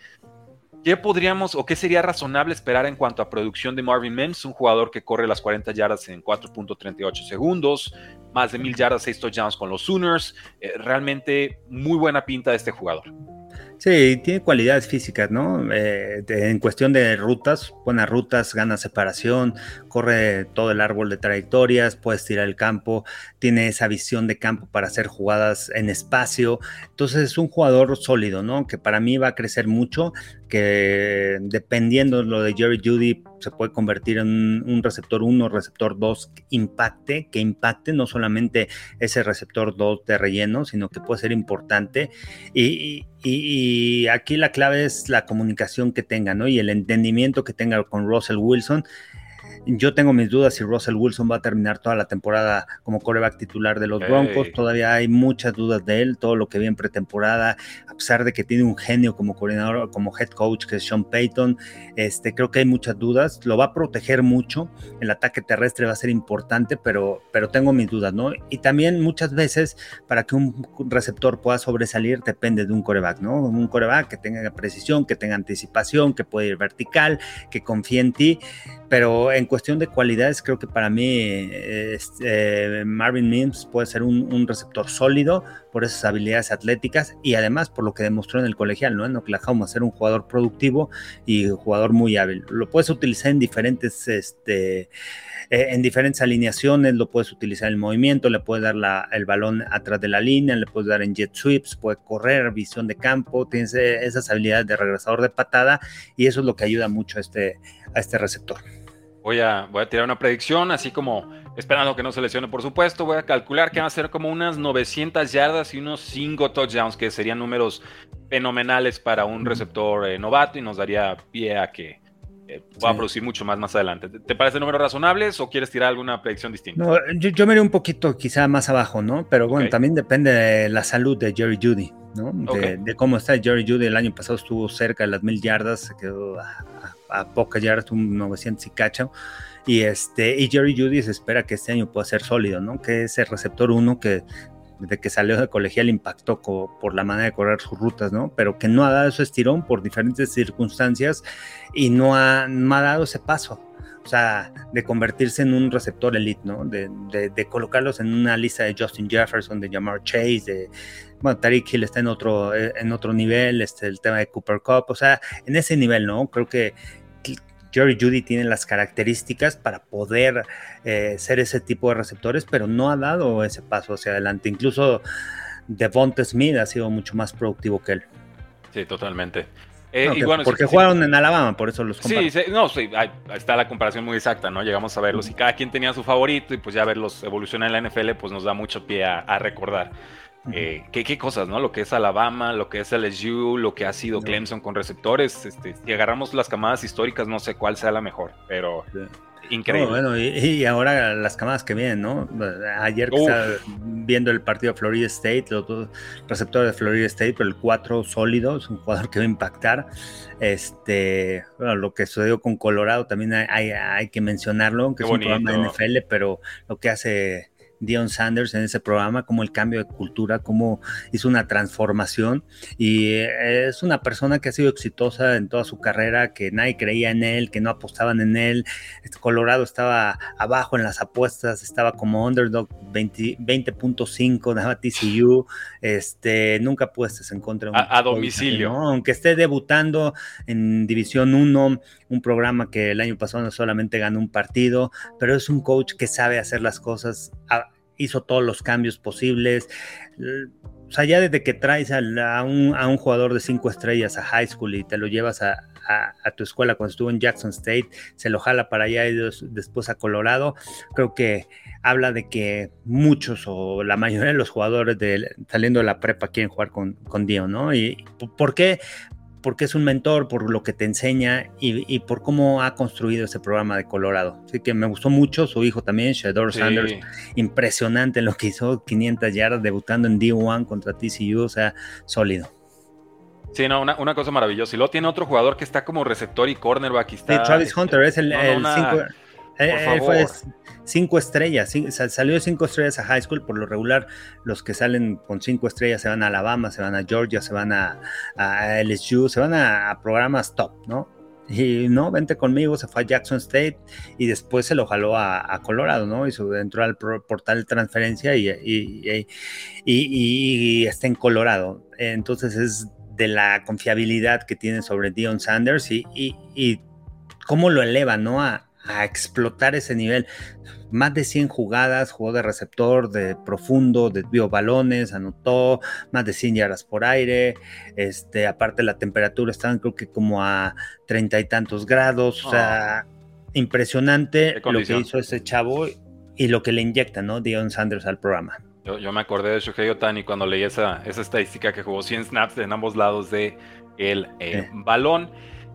S1: ¿Qué podríamos o qué sería razonable esperar en cuanto a producción de Marvin Mims? Un jugador que corre las 40 yardas en 4.38 segundos, más de 1000 yardas, 6 touchdowns con los Sooners. Eh, realmente muy buena pinta de este jugador.
S2: Sí, tiene cualidades físicas, ¿no? Eh, en cuestión de rutas, buenas rutas, gana separación, corre todo el árbol de trayectorias, puede tirar el campo, tiene esa visión de campo para hacer jugadas en espacio. Entonces es un jugador sólido, ¿no? Que para mí va a crecer mucho, que dependiendo lo de Jerry Judy se puede convertir en un receptor 1, receptor 2 que impacte, que impacte no solamente ese receptor 2 de relleno, sino que puede ser importante. Y, y, aquí la clave es la comunicación que tenga, ¿no? Y el entendimiento que tenga con Russell Wilson. Yo tengo mis dudas si Russell Wilson va a terminar toda la temporada como coreback titular de los Broncos. Todavía hay muchas dudas de él, todo lo que vi en pretemporada, a pesar de que tiene un genio como coordinador, como head coach, que es Sean Payton. Este, creo que hay muchas dudas. Lo va a proteger mucho. El ataque terrestre va a ser importante, pero, pero tengo mis dudas, ¿no? Y también muchas veces, para que un receptor pueda sobresalir, depende de un coreback, ¿no? Un coreback que tenga precisión, que tenga anticipación, que pueda ir vertical, que confíe en ti. Pero en cuestión de cualidades, creo que para mí este, Marvin Mims puede ser un, receptor sólido por esas habilidades atléticas y además por lo que demostró en el colegial, ¿no? En Oklahoma, ser un jugador productivo y jugador muy hábil. Lo puedes utilizar en diferentes, este, eh, en diferentes alineaciones, lo puedes utilizar en movimiento, le puedes dar el balón atrás de la línea, le puedes dar en jet sweeps, puede correr, visión de campo, tienes esas habilidades de regresador de patada y eso es lo que ayuda mucho a este, a este receptor.
S1: Voy a, voy a tirar una predicción, así como esperando que no se lesione, por supuesto. Voy a calcular que van a ser como unas 900 yardas y unos 5 touchdowns, que serían números fenomenales para un receptor eh, novato y nos daría pie a que eh, pueda producir mucho más más adelante. ¿Te, parece números razonables o quieres tirar alguna predicción distinta?
S2: No, yo, me iré un poquito quizá más abajo, ¿no? Pero bueno, también depende de la salud de Jerry Judy, ¿no? De, cómo está Jerry Judy. El año pasado estuvo cerca de las mil yardas, se quedó a pocas yardas, un 900 y cacho. Y, este, y Jerry Judy se espera que este año pueda ser sólido, ¿no? Que ese receptor uno que desde que salió de colegial impactó por la manera de correr sus rutas, ¿no? Pero que no ha dado ese estirón por diferentes circunstancias y no ha, no ha dado ese paso. O sea, de convertirse en un receptor elite, ¿no? De, de, colocarlos en una lista de Justin Jefferson, de Jamar Chase, de, bueno, Tariq Hill está en otro, en otro nivel, este, el tema de Cooper Cup, o sea, en ese nivel, ¿no? Creo que Jerry Judy tiene las características para poder eh, ser ese tipo de receptores, pero no ha dado ese paso hacia adelante. Incluso Devonta Smith ha sido mucho más productivo que él.
S1: Sí, totalmente.
S2: Eh, y bueno, porque jugaron en Alabama, por eso los
S1: comparo. Sí, no, sí, ahí está la comparación muy exacta, ¿no? Llegamos a verlos y cada quien tenía su favorito y pues ya verlos evolucionar en la NFL pues nos da mucho pie a, recordar. Eh, ¿qué, cosas, ¿no? Lo que es Alabama, lo que es LSU, lo que ha sido Clemson con receptores. Este, si agarramos las camadas históricas, no sé cuál sea la mejor, pero Increíble.
S2: bueno, y, ahora las camadas que vienen, ¿no? Ayer que estaba viendo el partido de Florida State, los dos receptores de Florida State, pero el 4 sólido, es un jugador <laughs> que va a impactar. Este, bueno, lo que sucedió con Colorado también hay, hay, que mencionarlo, que es un programa de NFL, pero lo que hace Dion Sanders en ese programa, como el cambio de cultura, cómo hizo una transformación y eh, es una persona que ha sido exitosa en toda su carrera, que nadie creía en él, que no apostaban en él. Este Colorado estaba abajo en las apuestas, estaba como underdog 20.5, daba TCU, este, nunca puestos en contra.
S1: a, domicilio.
S2: Aunque esté debutando en División 1, un programa que el año pasado no solamente ganó un partido, pero es un coach que sabe hacer las cosas, hizo todos los cambios posibles. O sea, ya desde que traes a, un, jugador de cinco estrellas a high school y te lo llevas a, tu escuela cuando estuvo en Jackson State, se lo jala para allá y después a Colorado, creo que habla de que muchos o la mayoría de los jugadores saliendo de la prepa quieren jugar con, con Dio, ¿no? ¿Y por qué? Porque es un mentor, por lo que te enseña y, por cómo ha construido ese programa de Colorado. Así que me gustó mucho, su hijo también, Shador Sanders, impresionante lo que hizo, 500 yardas debutando en D1 contra TCU, o sea, sólido.
S1: Sí, no, una, cosa maravillosa. Y luego tiene otro jugador que está como receptor y cornerback. Está,
S2: sí, Travis Hunter es el, cinco, eh, fue cinco estrellas, salió de cinco estrellas a high school, por lo regular los que salen con cinco estrellas se van a Alabama, se van a Georgia, se van a, LSU, se van a, programas top, ¿no? Y no, vente conmigo, se fue a Jackson State y después se lo jaló a, Colorado, ¿no? Y entró al portal de transferencia y, y, está en Colorado. Entonces es de la confiabilidad que tiene sobre Dion Sanders y, cómo lo eleva, ¿no? A, a explotar ese nivel. Más de 100 jugadas, jugó de receptor, de profundo, desvió balones, anotó más de 100 yardas por aire. Este, aparte la temperatura estaban creo que como a treinta y tantos grados. O sea, impresionante lo que hizo ese chavo y lo que le inyecta, ¿no? Dion Sanders al programa.
S1: Yo, me acordé de Shohei Otani cuando leí esa, esa estadística que jugó 100 snaps en ambos lados de el eh, balón.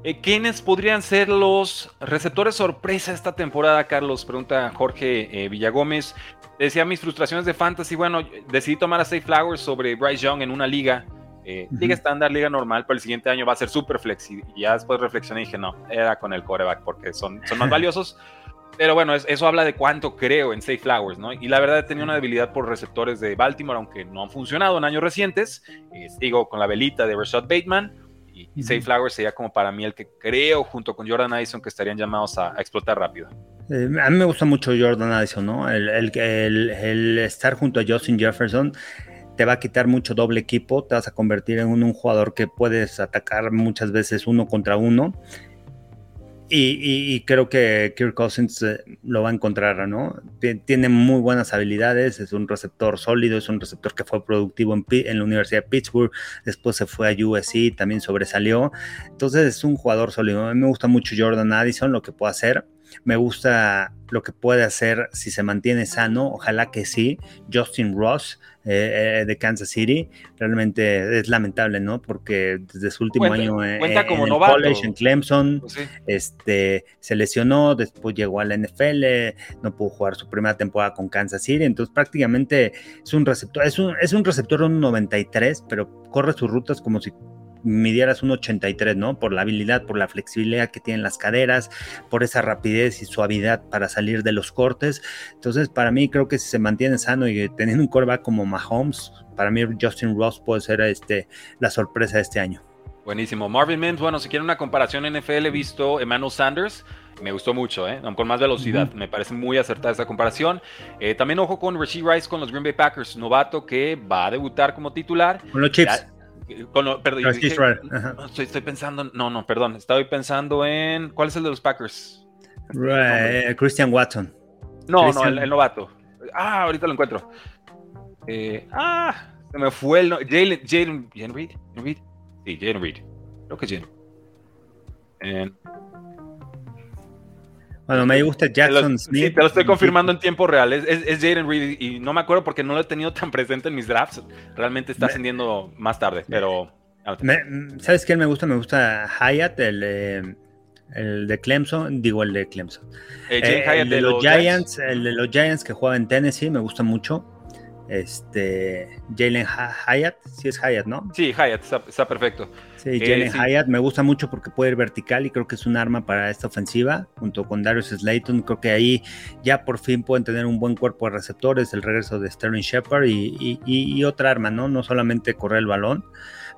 S1: Eh, ¿Quiénes podrían ser los receptores sorpresa esta temporada, Carlos? Pregunta Jorge eh, Villagómez. Decía mis frustraciones de fantasy. Bueno, decidí tomar a Safe Flowers sobre Bryce Young en una liga. Eh, liga estándar, liga normal, pero el siguiente año va a ser súper flex. Y ya después reflexioné y dije, no, era con el coreback porque son, son más <laughs> valiosos. Pero bueno, eso habla de cuánto creo en Safe Flowers, ¿no? Y la verdad he tenido una debilidad por receptores de Baltimore, aunque no han funcionado en años recientes. sigo con la velita de Rashad Bateman y, Safe Flowers sería como para mí el que creo, junto con Jordan Addison, que estarían llamados a, explotar rápido.
S2: Eh, a mí me gusta mucho Jordan Addison, ¿no? El, el, estar junto a Justin Jefferson te va a quitar mucho doble equipo, te vas a convertir en un jugador que puedes atacar muchas veces uno contra uno y, creo que Kirk Cousins eh, lo va a encontrar, ¿no? Tiene muy buenas habilidades, es un receptor sólido, es un receptor que fue productivo en, la Universidad de Pittsburgh, después se fue a USC, también sobresalió. Entonces es un jugador sólido. A mí me gusta mucho Jordan Addison, lo que puede hacer. Me gusta lo que puede hacer si se mantiene sano, ojalá que sí. Justin Ross eh, eh, de Kansas City, realmente es lamentable, ¿no? Porque desde su último año en,
S1: como
S2: college, en Clemson, pues este, se lesionó, después llegó a la NFL, no pudo jugar su primera temporada con Kansas City, entonces prácticamente es un receptor, es un, es un receptor un 93, pero corre sus rutas como si midieras un 83, ¿no? Por la habilidad, por la flexibilidad que tienen las caderas, por esa rapidez y suavidad para salir de los cortes. Entonces, para mí creo que si se mantiene sano y teniendo un coreback como Mahomes, para mí Justin Ross puede ser este, la sorpresa de este año.
S1: Buenísimo. Marvin Mims, bueno, si quieren una comparación NFL, he visto Emmanuel Sanders. Me gustó mucho, ¿eh? con más velocidad. Me parece muy acertada esa comparación. Eh, también ojo con Rasheed Rice con los Green Bay Packers, novato que va a debutar como titular.
S2: Con los Chips.
S1: Perdón, estoy, pensando, no, no, perdón, estoy pensando en, ¿cuál es el de los Packers?
S2: Eh, Christian Watson.
S1: No, no, el, novato. Ah, ahorita lo encuentro. Eh, ah, se me fue el. Jalen, Jalen, Jalen Reed, Reed. Sí, Jalen Reed. Creo que Jalen.
S2: Bueno, me gusta Jackson
S1: Smith. Sí, te lo estoy confirmando en tiempo real. Es, es, Jaden Reed y no me acuerdo porque no lo he tenido tan presente en mis drafts. Realmente está ascendiendo más tarde, pero.
S2: ¿Sabes quién me gusta? Me gusta Hyatt, el, el de Clemson. Digo, el de Clemson. Eh, eh, el de, los, Giants, el de los Giants que juega en Tennessee, me gusta mucho. Este, Jalen Hyatt, sí es Hyatt, ¿no?
S1: Sí, Hyatt, está, perfecto.
S2: Sí, eh, Jalen Hyatt me gusta mucho porque puede ir vertical y creo que es un arma para esta ofensiva, junto con Darius Slayton. Creo que ahí ya por fin pueden tener un buen cuerpo de receptores, el regreso de Sterling Shepard y, otra arma, ¿no? No solamente correr el balón.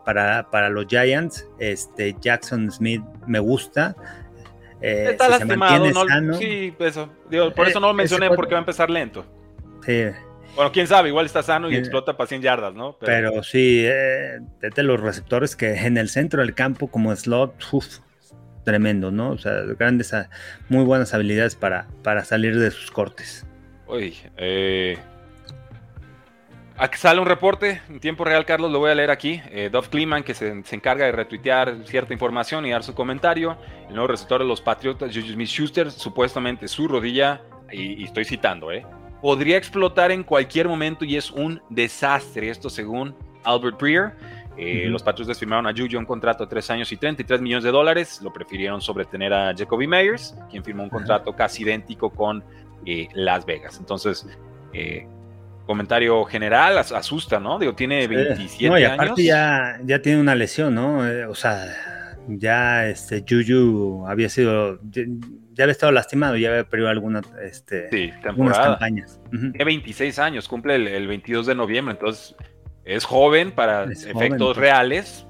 S2: Para, para los Giants, este, Jackson Smith me gusta.
S1: Eh, Está lastimado, no, sí, eso. por eso no lo eh, mencioné porque va a empezar lento.
S2: Sí,
S1: bueno, quién sabe, igual está sano y explota para 100 yardas, ¿no?
S2: Pero, sí, eh, de los receptores que en el centro del campo, como slot, uf, tremendo, ¿no? O sea, grandes, ah, muy buenas habilidades para, para salir de sus cortes.
S1: Uy, eh. Aquí sale un reporte en tiempo real, Carlos, lo voy a leer aquí. Eh, Dove Kliman, que se, encarga de retuitear cierta información y dar su comentario. El nuevo receptor de los Patriotas, Juju Smith-Schuster, supuestamente su rodilla, y, y, estoy citando, ¿eh? Podría explotar en cualquier momento y es un desastre. Esto según Albert Breer. Eh, los Patriots firmaron a Juju un contrato de 3 años y 33 millones de dólares. Lo prefirieron sobre tener a Jacoby Meyers, quien firmó un contrato casi idéntico con eh, Las Vegas. Entonces, eh, comentario general, asusta, ¿no? Digo, tiene 27 no, y aparte
S2: Ya, ya tiene una lesión, ¿no? o sea, ya este Juju había sido ya había estado lastimado, ya había perdido alguna, este,
S1: sí, algunas campañas. Tiene 26 años, cumple el, 22 de noviembre, entonces es joven para efectos reales,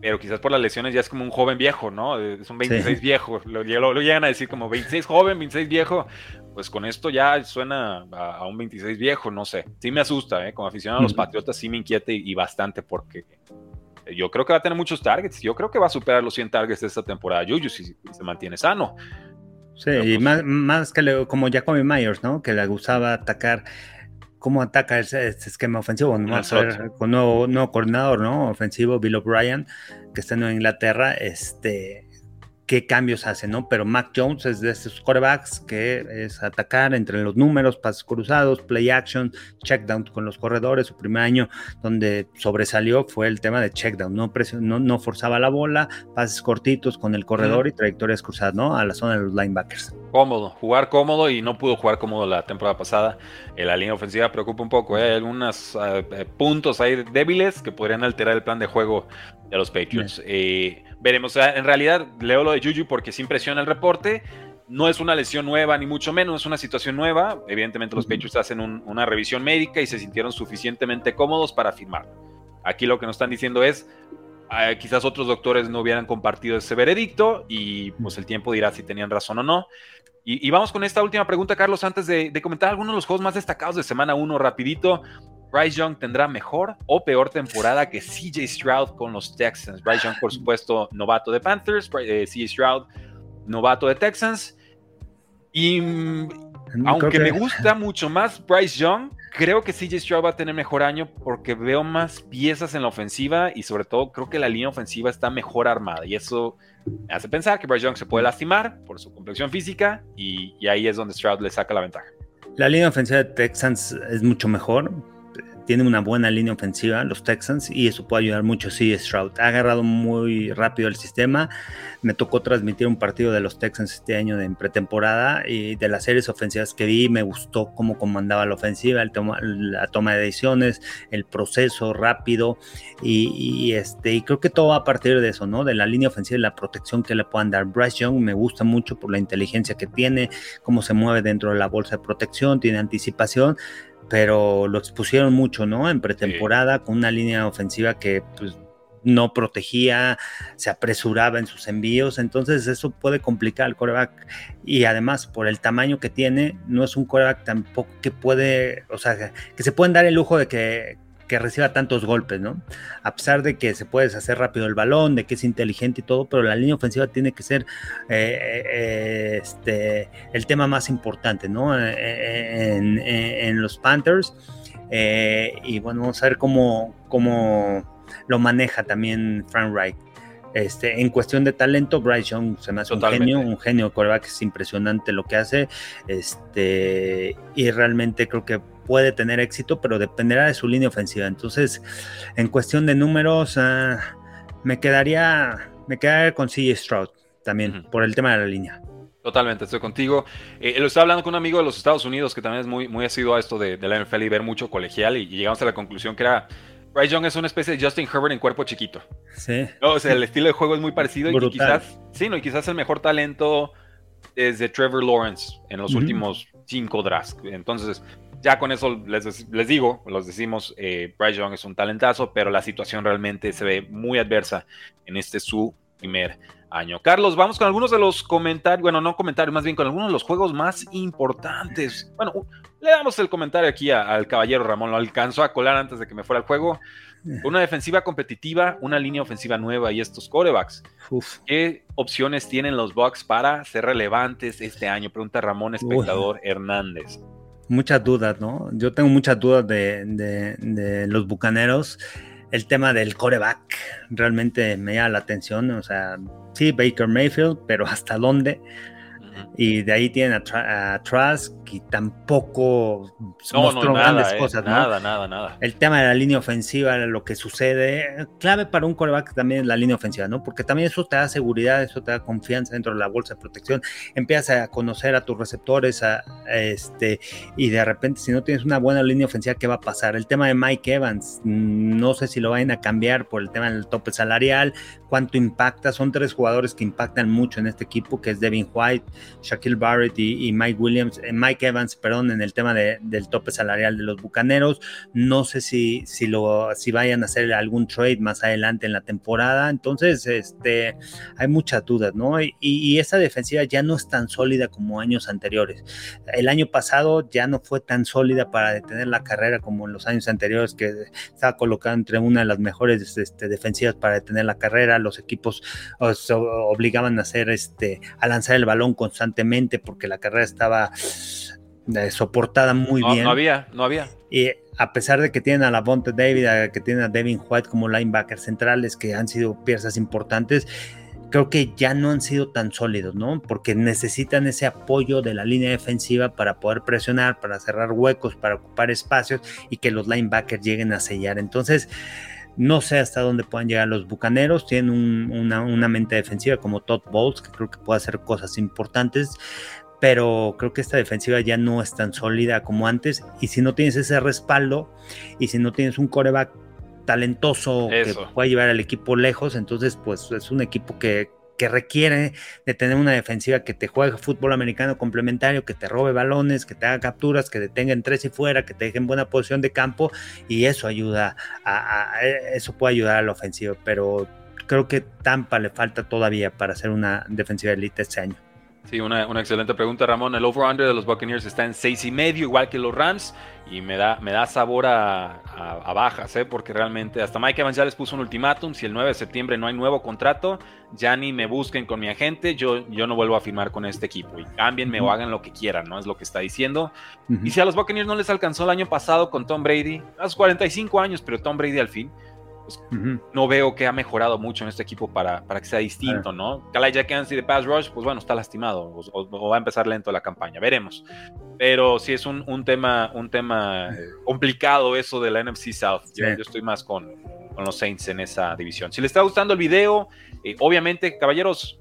S1: pero quizás por las lesiones ya es como un joven viejo, ¿no? Es un 26 viejo, lo, lo, llegan a decir como 26 joven, 26 viejo, pues con esto ya suena a, un 26 viejo, no sé. Sí me asusta, ¿eh? Como aficionado a los Patriotas sí me inquieta y, bastante porque yo creo que va a tener muchos targets. Yo creo que va a superar los 100 targets de esta temporada, Juju, si se mantiene sano.
S2: Sí, y pues más, que le, como Jacoby Myers, ¿no? Que le gustaba atacar. ¿Cómo ataca ese, esquema ofensivo? ¿no? con nuevo, nuevo coordinador, ¿no? Ofensivo, Bill O'Brien, que está en Inglaterra. Este, qué cambios hace, ¿no? Pero Mac Jones es de esos quarterbacks que es atacar entre los números, pases cruzados, play action, check down con los corredores. Su primer año donde sobresalió fue el tema de check down, no, no, no forzaba la bola, pases cortitos con el corredor y trayectorias cruzadas, ¿no? A la zona de los linebackers.
S1: Cómodo, jugar cómodo y no pudo jugar cómodo la temporada pasada. En la línea ofensiva preocupa un poco, ¿eh? hay algunos eh, eh, puntos ahí débiles que podrían alterar el plan de juego de los Patriots. Eh, veremos. en realidad leo lo de Juju porque se impresiona el reporte. No es una lesión nueva, ni mucho menos, es una situación nueva. Evidentemente los Patriots hacen una revisión médica y se sintieron suficientemente cómodos para firmar. Aquí lo que nos están diciendo es, ah, quizás otros doctores no hubieran compartido ese veredicto y pues el tiempo dirá si tenían razón o no. Y, vamos con esta última pregunta, Carlos, antes de, de, comentar algunos de los juegos más destacados de semana 1 rapidito. Bryce Young tendrá mejor o peor temporada que CJ Stroud con los Texans. Bryce Young, por supuesto, novato de Panthers, eh, CJ Stroud, novato de Texans. Y mm, aunque me gusta mucho más Bryce Young, creo que CJ Stroud va a tener mejor año porque veo más piezas en la ofensiva y sobre todo creo que la línea ofensiva está mejor armada y eso me hace pensar que Bryce Young se puede lastimar por su complexión física y, y ahí es donde Stroud le saca la ventaja.
S2: La línea ofensiva de Texans es mucho mejor, tiene una buena línea ofensiva, los Texans, y eso puede ayudar mucho. Sí, Stroud ha agarrado muy rápido el sistema. Me tocó transmitir un partido de los Texans este año en pretemporada y de las series ofensivas que vi, me gustó cómo comandaba la ofensiva, el la toma de decisiones, el proceso rápido, y, este, y creo que todo va a partir de eso, ¿no? De la línea ofensiva y la protección que le puedan dar. Bryce Young me gusta mucho por la inteligencia que tiene, cómo se mueve dentro de la bolsa de protección, tiene anticipación pero lo expusieron mucho, ¿no? En pretemporada con una línea ofensiva que pues, no protegía, se apresuraba en sus envíos, entonces eso puede complicar al coreback y además por el tamaño que tiene, no es un coreback tampoco que puede, o sea, que se pueden dar el lujo de que que reciba tantos golpes, ¿no? A pesar de que se puede hacer rápido el balón, de que es inteligente y todo, pero la línea ofensiva tiene que ser eh, eh, este, el tema más importante, ¿no? Eh, en, los Panthers. y bueno, vamos a ver cómo, cómo lo maneja también Frank Wright. Este, en cuestión de talento, Bryce Young se me hace un genio, un genio coreback, es impresionante lo que hace, este, y realmente creo que puede tener éxito, pero dependerá de su línea ofensiva. Entonces, en cuestión de números, ah, me quedaría, me quedaría con CJ Stroud también, por el tema de la línea.
S1: Totalmente, estoy contigo. Eh, lo estaba hablando con un amigo de los Estados Unidos que también es muy, muy asiduo a esto de, de la NFL y ver mucho colegial y llegamos a la conclusión que era Bryce Young es una especie de Justin Herbert en cuerpo chiquito.
S2: Sí.
S1: o sea, el estilo de juego es muy parecido y quizás, sí, no, y quizás el mejor talento es de Trevor Lawrence en los últimos cinco drafts. Entonces, ya con eso les, les digo, los decimos, eh, Bryce Young es un talentazo, pero la situación realmente se ve muy adversa en este su primer año. Carlos, vamos con algunos de los comentarios, bueno, no comentarios, más bien con algunos de los juegos más importantes. Bueno, le damos el comentario aquí al caballero Ramón, lo alcanzó a colar antes de que me fuera el juego. Una defensiva competitiva, una línea ofensiva nueva y estos corebacks. ¿Qué opciones tienen los Bucks para ser relevantes este año? Pregunta Ramón Espectador Hernández.
S2: Muchas dudas, ¿no? Yo tengo muchas dudas de, los bucaneros el tema del coreback realmente me llama la atención. O sea, sí, Baker Mayfield, pero ¿hasta dónde? Y de ahí tienen a, Trask y tampoco
S1: mostró grandes eh, cosas. Nada, nada, nada.
S2: El tema de la línea ofensiva, lo que sucede, clave para un coreback también es la línea ofensiva, ¿no? Porque también eso te da seguridad, eso te da confianza dentro de la bolsa de protección. Empiezas a conocer a tus receptores, a, este, y de repente, si no tienes una buena línea ofensiva, ¿qué va a pasar? El tema de Mike Evans, mm, no sé si lo vayan a cambiar por el tema del tope salarial, cuánto impacta. Son tres jugadores que impactan mucho en este equipo, que es Devin White, Shaquille Barrett y, Mike Williams, eh, Mike Evans, perdón, en el tema del tope salarial de los Bucaneros. No sé si, si, lo, si vayan a hacer algún trade más adelante en la temporada. Entonces, este, hay muchas dudas, ¿no? Y, y, esa defensiva ya no es tan sólida como años anteriores. El año pasado ya no fue tan sólida para detener la carrera como en los años anteriores, que estaba colocada entre una de las mejores este, defensivas para detener la carrera. Los equipos obligaban a hacer este, a lanzar el balón constantemente porque la carrera estaba eh, soportada muy bien.
S1: No había, no había.
S2: Y a pesar de que tienen a la Bonte David, que tienen a Devin White como linebackers centrales, que han sido piezas importantes, creo que ya no han sido tan sólidos, ¿no? Porque necesitan ese apoyo de la línea defensiva para poder presionar, para cerrar huecos, para ocupar espacios y que los linebackers lleguen a sellar. Entonces, no sé hasta dónde puedan llegar los bucaneros. Tienen una, mente defensiva como Todd Bowles, que creo que puede hacer cosas importantes. Pero creo que esta defensiva ya no es tan sólida como antes. Y si no tienes ese respaldo y si no tienes un coreback talentoso que pueda llevar al equipo lejos, entonces pues es un equipo que, que requiere de tener una defensiva que te juegue fútbol americano complementario, que te robe balones, que te haga capturas, que detenga en tres y fuera, que te deje en buena posición de campo y eso ayuda a, eso puede ayudar a la ofensiva, pero creo que Tampa le falta todavía para ser una defensiva elite este año.
S1: Sí, una, excelente pregunta, Ramón. El over-under de los Buccaneers está en seis y medio, igual que los Rams, y me da, me da sabor a, bajas, ¿eh? porque realmente hasta Mike Evans ya les puso un ultimátum. Si el 9 de septiembre no hay nuevo contrato, ya ni me busquen con mi agente, yo, yo no vuelvo a firmar con este equipo. Y cámbienme o hagan lo que quieran, ¿no? Es lo que está diciendo. Y si a los Buccaneers no les alcanzó el año pasado con Tom Brady, a sus 45 años, pero Tom Brady al fin pues, no veo que ha mejorado mucho en este equipo para, para que sea distinto, ¿no? Kalai Jack de Pass Rush, pues bueno, está lastimado o, va a empezar lento la campaña, veremos. Pero sí es un, un tema, un tema eh, complicado eso de la NFC South. Yo, estoy más con, con, los Saints en esa división. Si les está gustando el video, eh, obviamente, caballeros,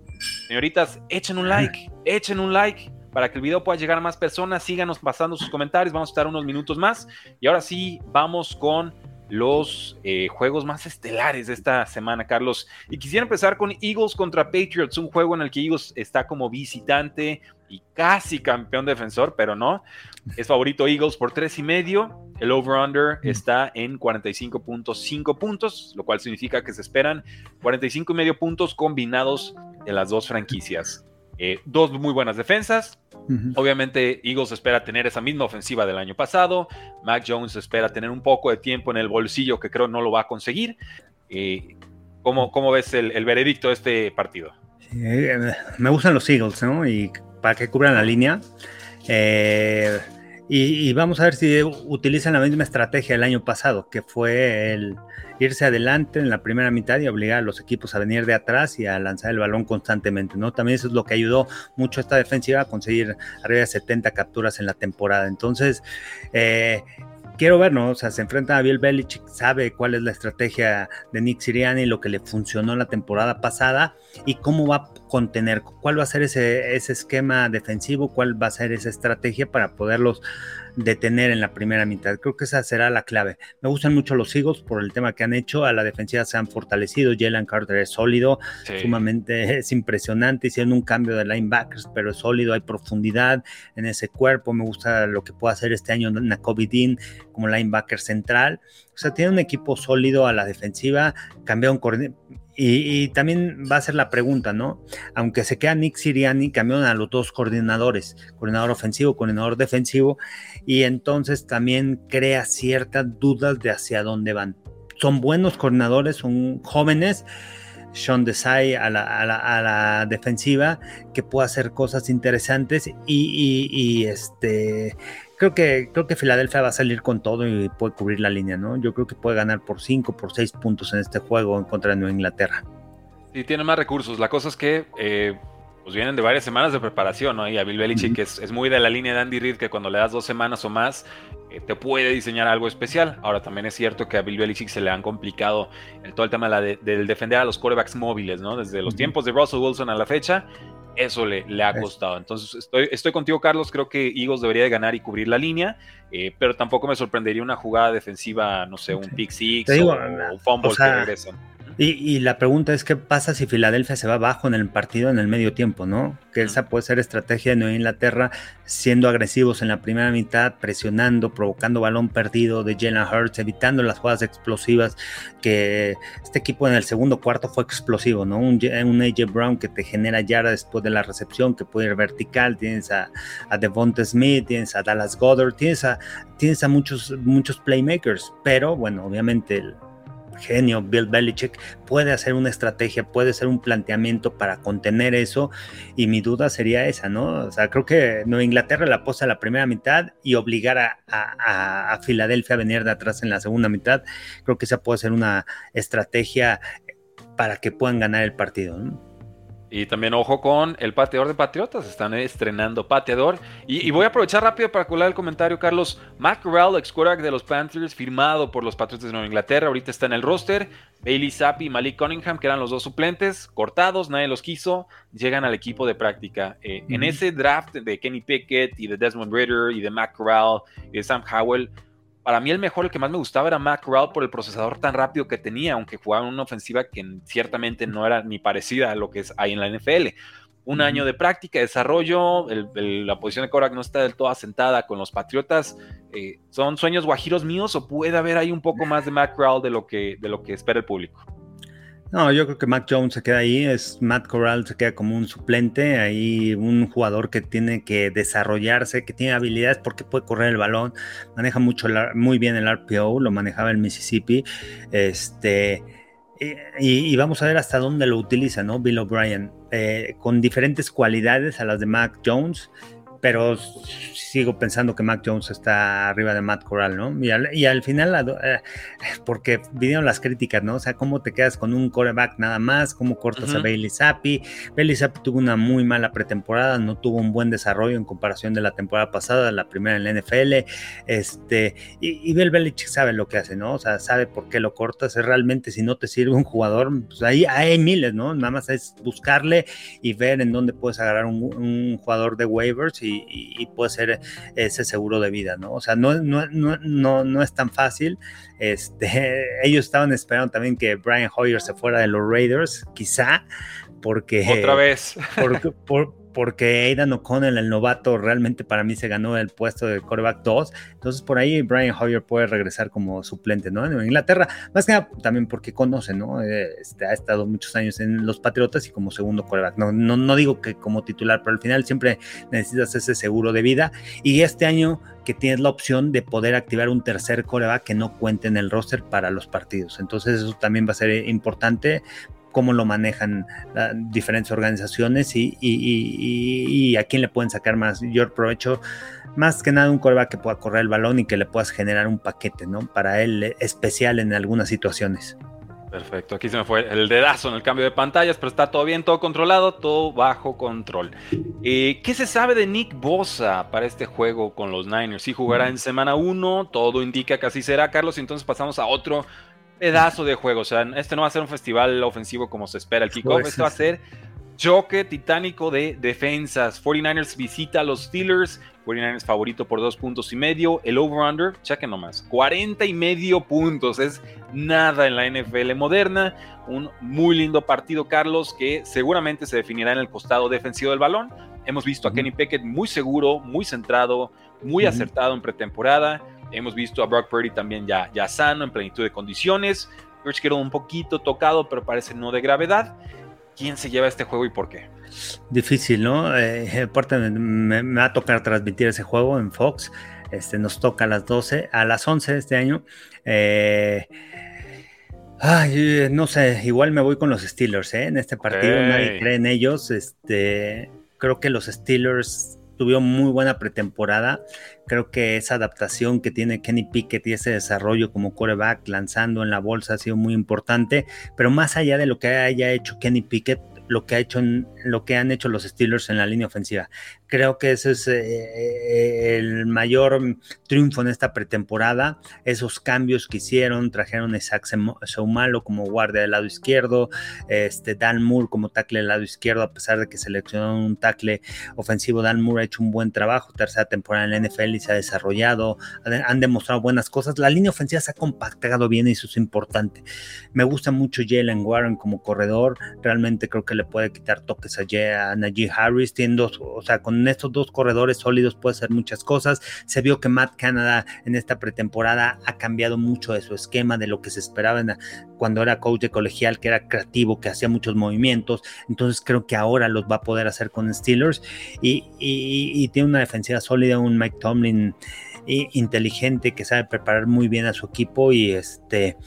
S1: señoritas, echen un like, echen un like para que el video pueda llegar a más personas. Síganos pasando sus comentarios, vamos a estar unos minutos más. Y ahora sí, vamos con los eh, juegos más estelares de esta semana, Carlos. Y quisiera empezar con Eagles contra Patriots, un juego en el que Eagles está como visitante y casi campeón defensor, pero no. Es favorito Eagles por tres y medio. El over-under mm. está en 45.5 puntos, lo cual significa que se esperan 45 y medio puntos combinados de las dos franquicias. Eh, dos muy buenas defensas. Obviamente Eagles espera tener esa misma ofensiva del año pasado. Mac Jones espera tener un poco de tiempo en el bolsillo que creo no lo va a conseguir. Eh, ¿cómo, ¿cómo, ves el, veredicto de este partido?
S2: me gustan los Eagles, ¿no? Y para que cubran la línea. Eh, y, vamos a ver si utilizan la misma estrategia del año pasado, que fue el irse adelante en la primera mitad y obligar a los equipos a venir de atrás y a lanzar el balón constantemente, ¿no? También eso es lo que ayudó mucho a esta defensiva a conseguir arriba de 70 capturas en la temporada. Entonces, eh, quiero ver, ¿no? O sea, se enfrenta a Bill Belichick, sabe cuál es la estrategia de Nick Sirianni, lo que le funcionó la temporada pasada y cómo va a contener, cuál va a ser ese, ese esquema defensivo, cuál va a ser esa estrategia para poderlos detener en la primera mitad. Creo que esa será la clave. Me gustan mucho los Eagles por el tema que han hecho. A la defensiva se han fortalecido. Jalen Carter es sólido, sumamente <laughs> es impresionante. Hicieron un cambio de linebackers, pero es sólido. Hay profundidad en ese cuerpo. Me gusta lo que puede hacer este año Nakobe Dean como linebacker central. O sea, tiene un equipo sólido a la defensiva. Cambiaron y, también va a ser la pregunta, ¿no? Aunque se queda Nick Siriani, cambiaron a los dos coordinadores, coordinador ofensivo, coordinador defensivo, y entonces también crea ciertas dudas de hacia dónde van. Son buenos coordinadores, son jóvenes. Sean Desai a la, a la, defensiva, que puede hacer cosas interesantes y, y este creo que, creo que Filadelfia va a salir con todo y puede cubrir la línea, ¿no? Yo creo que puede ganar por 5, por 6 puntos en este juego en contra de Nueva Inglaterra.
S1: Sí, tiene más recursos. La cosa es que eh, pues vienen de varias semanas de preparación, ¿no? Y a Bill Belichick es, es, muy de la línea de Andy Reid que cuando le das dos semanas o más eh, te puede diseñar algo especial. Ahora también es cierto que a Bill Belichick se le han complicado el, todo el tema de del defender a los quarterbacks móviles, ¿no? Desde los tiempos de Russell Wilson a la fecha eso le, le ha costado. Entonces, estoy, estoy, contigo, Carlos. Creo que Eagles debería de ganar y cubrir la línea, eh, pero tampoco me sorprendería una jugada defensiva, no sé, un pick six o, un fumble que regresan.
S2: Y, la pregunta es qué pasa si Filadelfia se va abajo en el partido en el medio tiempo, ¿no? Que esa puede ser estrategia de Nueva Inglaterra, siendo agresivos en la primera mitad, presionando, provocando balón perdido de Jalen Hurts, evitando las jugadas explosivas, que este equipo en el segundo cuarto fue explosivo, ¿no? Un, AJ Brown que te genera yarda después de la recepción, que puede ir vertical, tienes a, a Devonta Smith, tienes a Dallas Goddard, tienes a, tienes a muchos, muchos playmakers, pero bueno, obviamente el genio Bill Belichick puede hacer una estrategia, puede hacer un planteamiento para contener eso y mi duda sería esa, ¿no? O sea, creo que Nueva Inglaterra la posa la primera mitad y obligar a, a, Filadelfia a venir de atrás en la segunda mitad, creo que esa puede ser una estrategia para que puedan ganar el partido, ¿no?
S1: Y también ojo con el pateador de Patriotas, están estrenando pateador. Y, voy a aprovechar rápido para colar el comentario, Carlos. Matt Corral, ex quarterback de los Panthers, firmado por los Patriotas de Nueva Inglaterra, ahorita está en el roster. Bailey Zappi y Malik Cunningham, que eran los dos suplentes, cortados, nadie los quiso, llegan al equipo de práctica. Eh, en ese draft de Kenny Pickett y de Desmond Ritter y de Matt Corral y de Sam Howell, para mí el mejor, el que más me gustaba era Mac por el procesador tan rápido que tenía, aunque jugaba en una ofensiva que ciertamente no era ni parecida a lo que es ahí en la NFL. Un año de práctica, desarrollo, la posición de Korak no está del todo asentada con los Patriotas. Eh, ¿Son sueños guajiros míos o puede haber ahí un poco <laughs> más de Mac de lo que, de lo que espera el público?
S2: No, yo creo que Mac Jones se queda ahí, es Matt Corral se queda como un suplente, ahí un jugador que tiene que desarrollarse, que tiene habilidades porque puede correr el balón, maneja mucho muy bien el RPO, lo manejaba el Mississippi, este y, vamos a ver hasta dónde lo utiliza, ¿no? Bill O'Brien, eh, con diferentes cualidades a las de Mac Jones, pero sigo pensando que Mac Jones está arriba de Matt Corral, ¿no? Y al, final, eh, porque vinieron las críticas, ¿no? O sea, ¿cómo te quedas con un coreback nada más? ¿Cómo cortas a Bailey Zappi? Bailey Zappi tuvo una muy mala pretemporada, no tuvo un buen desarrollo en comparación de la temporada pasada, la primera en la NFL. Este, y, Bill Belichick sabe lo que hace, ¿no? O sea, sabe por qué lo cortas. Es realmente, si no te sirve un jugador, pues ahí hay miles, ¿no? Nada más es buscarle y ver en dónde puedes agarrar un, jugador de waivers y, y puede ser ese seguro de vida, ¿no? O sea, no, no, no, no, es tan fácil. Este, <laughs> ellos estaban esperando también que Brian Hoyer se fuera de los Raiders, quizá, porque...
S1: Otra vez.
S2: Por, porque Aidan O'Connell, el novato, realmente para mí se ganó el puesto de coreback 2. Entonces por ahí Brian Hoyer puede regresar como suplente, ¿no? En Inglaterra, más que nada también porque conoce, ¿no? Eh, este, ha estado muchos años en los Patriotas y como segundo coreback. No, no, no digo que como titular, pero al final siempre necesitas ese seguro de vida. Y este año que tienes la opción de poder activar un tercer coreback que no cuente en el roster para los partidos. Entonces eso también va a ser importante cómo lo manejan diferentes organizaciones y, a quién le pueden sacar más. Yo más que nada un coreback que pueda correr el balón y que le puedas generar un paquete, ¿no? Para él especial en algunas situaciones.
S1: Perfecto, aquí se me fue el dedazo en el cambio de pantallas, pero está todo bien, todo controlado, todo bajo control. Eh, ¿Qué se sabe de Nick Bosa para este juego con los Niners? Si jugará en semana 1, todo indica que así será, Carlos, entonces pasamos a otro pedazo de juego. O sea, este no va a ser un festival ofensivo como se espera el kickoff. Pues este va a ser choque titánico de defensas. 49ers visita a los Steelers. 49ers favorito por dos puntos y medio. El over-under, chequen nomás, 40 y medio puntos. Es nada en la NFL moderna. Un muy lindo partido, Carlos, que seguramente se definirá en el costado defensivo del balón. Hemos visto a Kenny Pickett muy seguro, muy centrado, muy acertado en pretemporada. Hemos visto a Brock Purdy también ya, ya sano, en plenitud de condiciones. George quedó un poquito tocado, pero parece no de gravedad. ¿Quién se lleva este juego y por qué?
S2: Difícil, ¿no? Eh, <laughs> aparte me, va a tocar transmitir ese juego en Fox. Este, nos toca a las 12, a las 11 de este año. Eh, ay, no sé, igual me voy con los Steelers, ¿eh? En este partido nadie cree en ellos. Este, creo que los Steelers tuvieron muy buena pretemporada. Creo que esa adaptación que tiene Kenny Pickett y ese desarrollo como coreback lanzando en la bolsa ha sido muy importante. Pero más allá de lo que haya hecho Kenny Pickett, lo que ha hecho lo que han hecho los Steelers en la línea ofensiva. Creo que ese es eh, el mayor triunfo en esta pretemporada. Esos cambios que hicieron, trajeron a Isaac Seumalo como guardia del lado izquierdo, este Dan Moore como tackle del lado izquierdo, a pesar de que seleccionaron un tackle ofensivo. Dan Moore ha hecho un buen trabajo, tercera temporada en la NFL y se ha desarrollado, han demostrado buenas cosas. La línea ofensiva se ha compactado bien y eso es importante. Me gusta mucho Jalen Warren como corredor, realmente creo que le puede quitar toques a, a Najee Harris, tiene o sea, con estos dos corredores sólidos puede hacer muchas cosas. Se vio que Matt Canada en esta pretemporada ha cambiado mucho de su esquema, de lo que se esperaba cuando era coach de colegial, que era creativo, que hacía muchos movimientos. Entonces creo que ahora los va a poder hacer con Steelers y, y tiene una defensiva sólida, un Mike Tomlin inteligente que sabe preparar muy bien a su equipo y este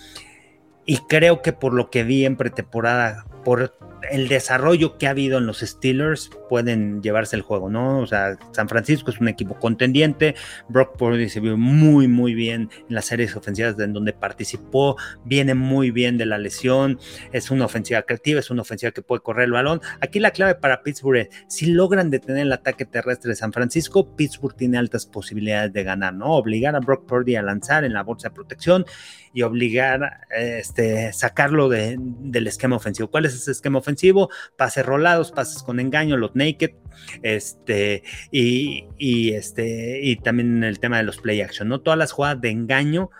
S2: y creo que por lo que vi en pretemporada, por el desarrollo que ha habido en los Steelers pueden llevarse el juego, ¿no? O sea, San Francisco es un equipo contendiente, Brock Purdy se vio muy, muy bien en las series ofensivas en donde participó, viene muy bien de la lesión, es una ofensiva creativa, es una ofensiva que puede correr el balón. Aquí la clave para Pittsburgh es, si logran detener el ataque terrestre de San Francisco, Pittsburgh tiene altas posibilidades de ganar, ¿no? Obligar a Brock Purdy a lanzar en la bolsa de protección y obligar, este, sacarlo del esquema ofensivo. ¿Cuál es ese esquema ofensivo? Pases rolados, pases con engaño, los naked, este, y, y, este, y también el tema de los play action, ¿no? Todas las jugadas de engaño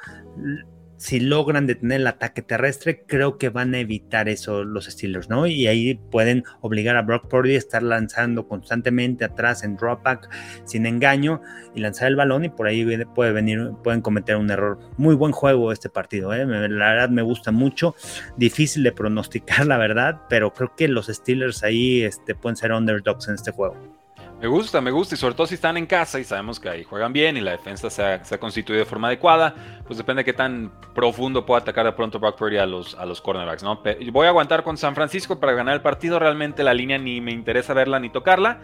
S2: si logran detener el ataque terrestre, creo que van a evitar eso los Steelers, ¿no? Y ahí pueden obligar a Brock Purdy a estar lanzando constantemente atrás en dropback sin engaño y lanzar el balón y por ahí puede venir, pueden cometer un error. Muy buen juego este partido, ¿eh? la verdad me gusta mucho, difícil de pronosticar <laughs> la verdad, pero creo que los Steelers ahí este, pueden ser underdogs en este juego.
S1: Me gusta, me gusta, y sobre todo si están en casa y sabemos que ahí juegan bien y la defensa se ha, constituido de forma adecuada, pues depende de qué tan profundo pueda atacar de pronto Brock Purdy a los, a los cornerbacks, ¿no? Voy a aguantar con San Francisco para ganar el partido, realmente la línea ni me interesa verla ni tocarla,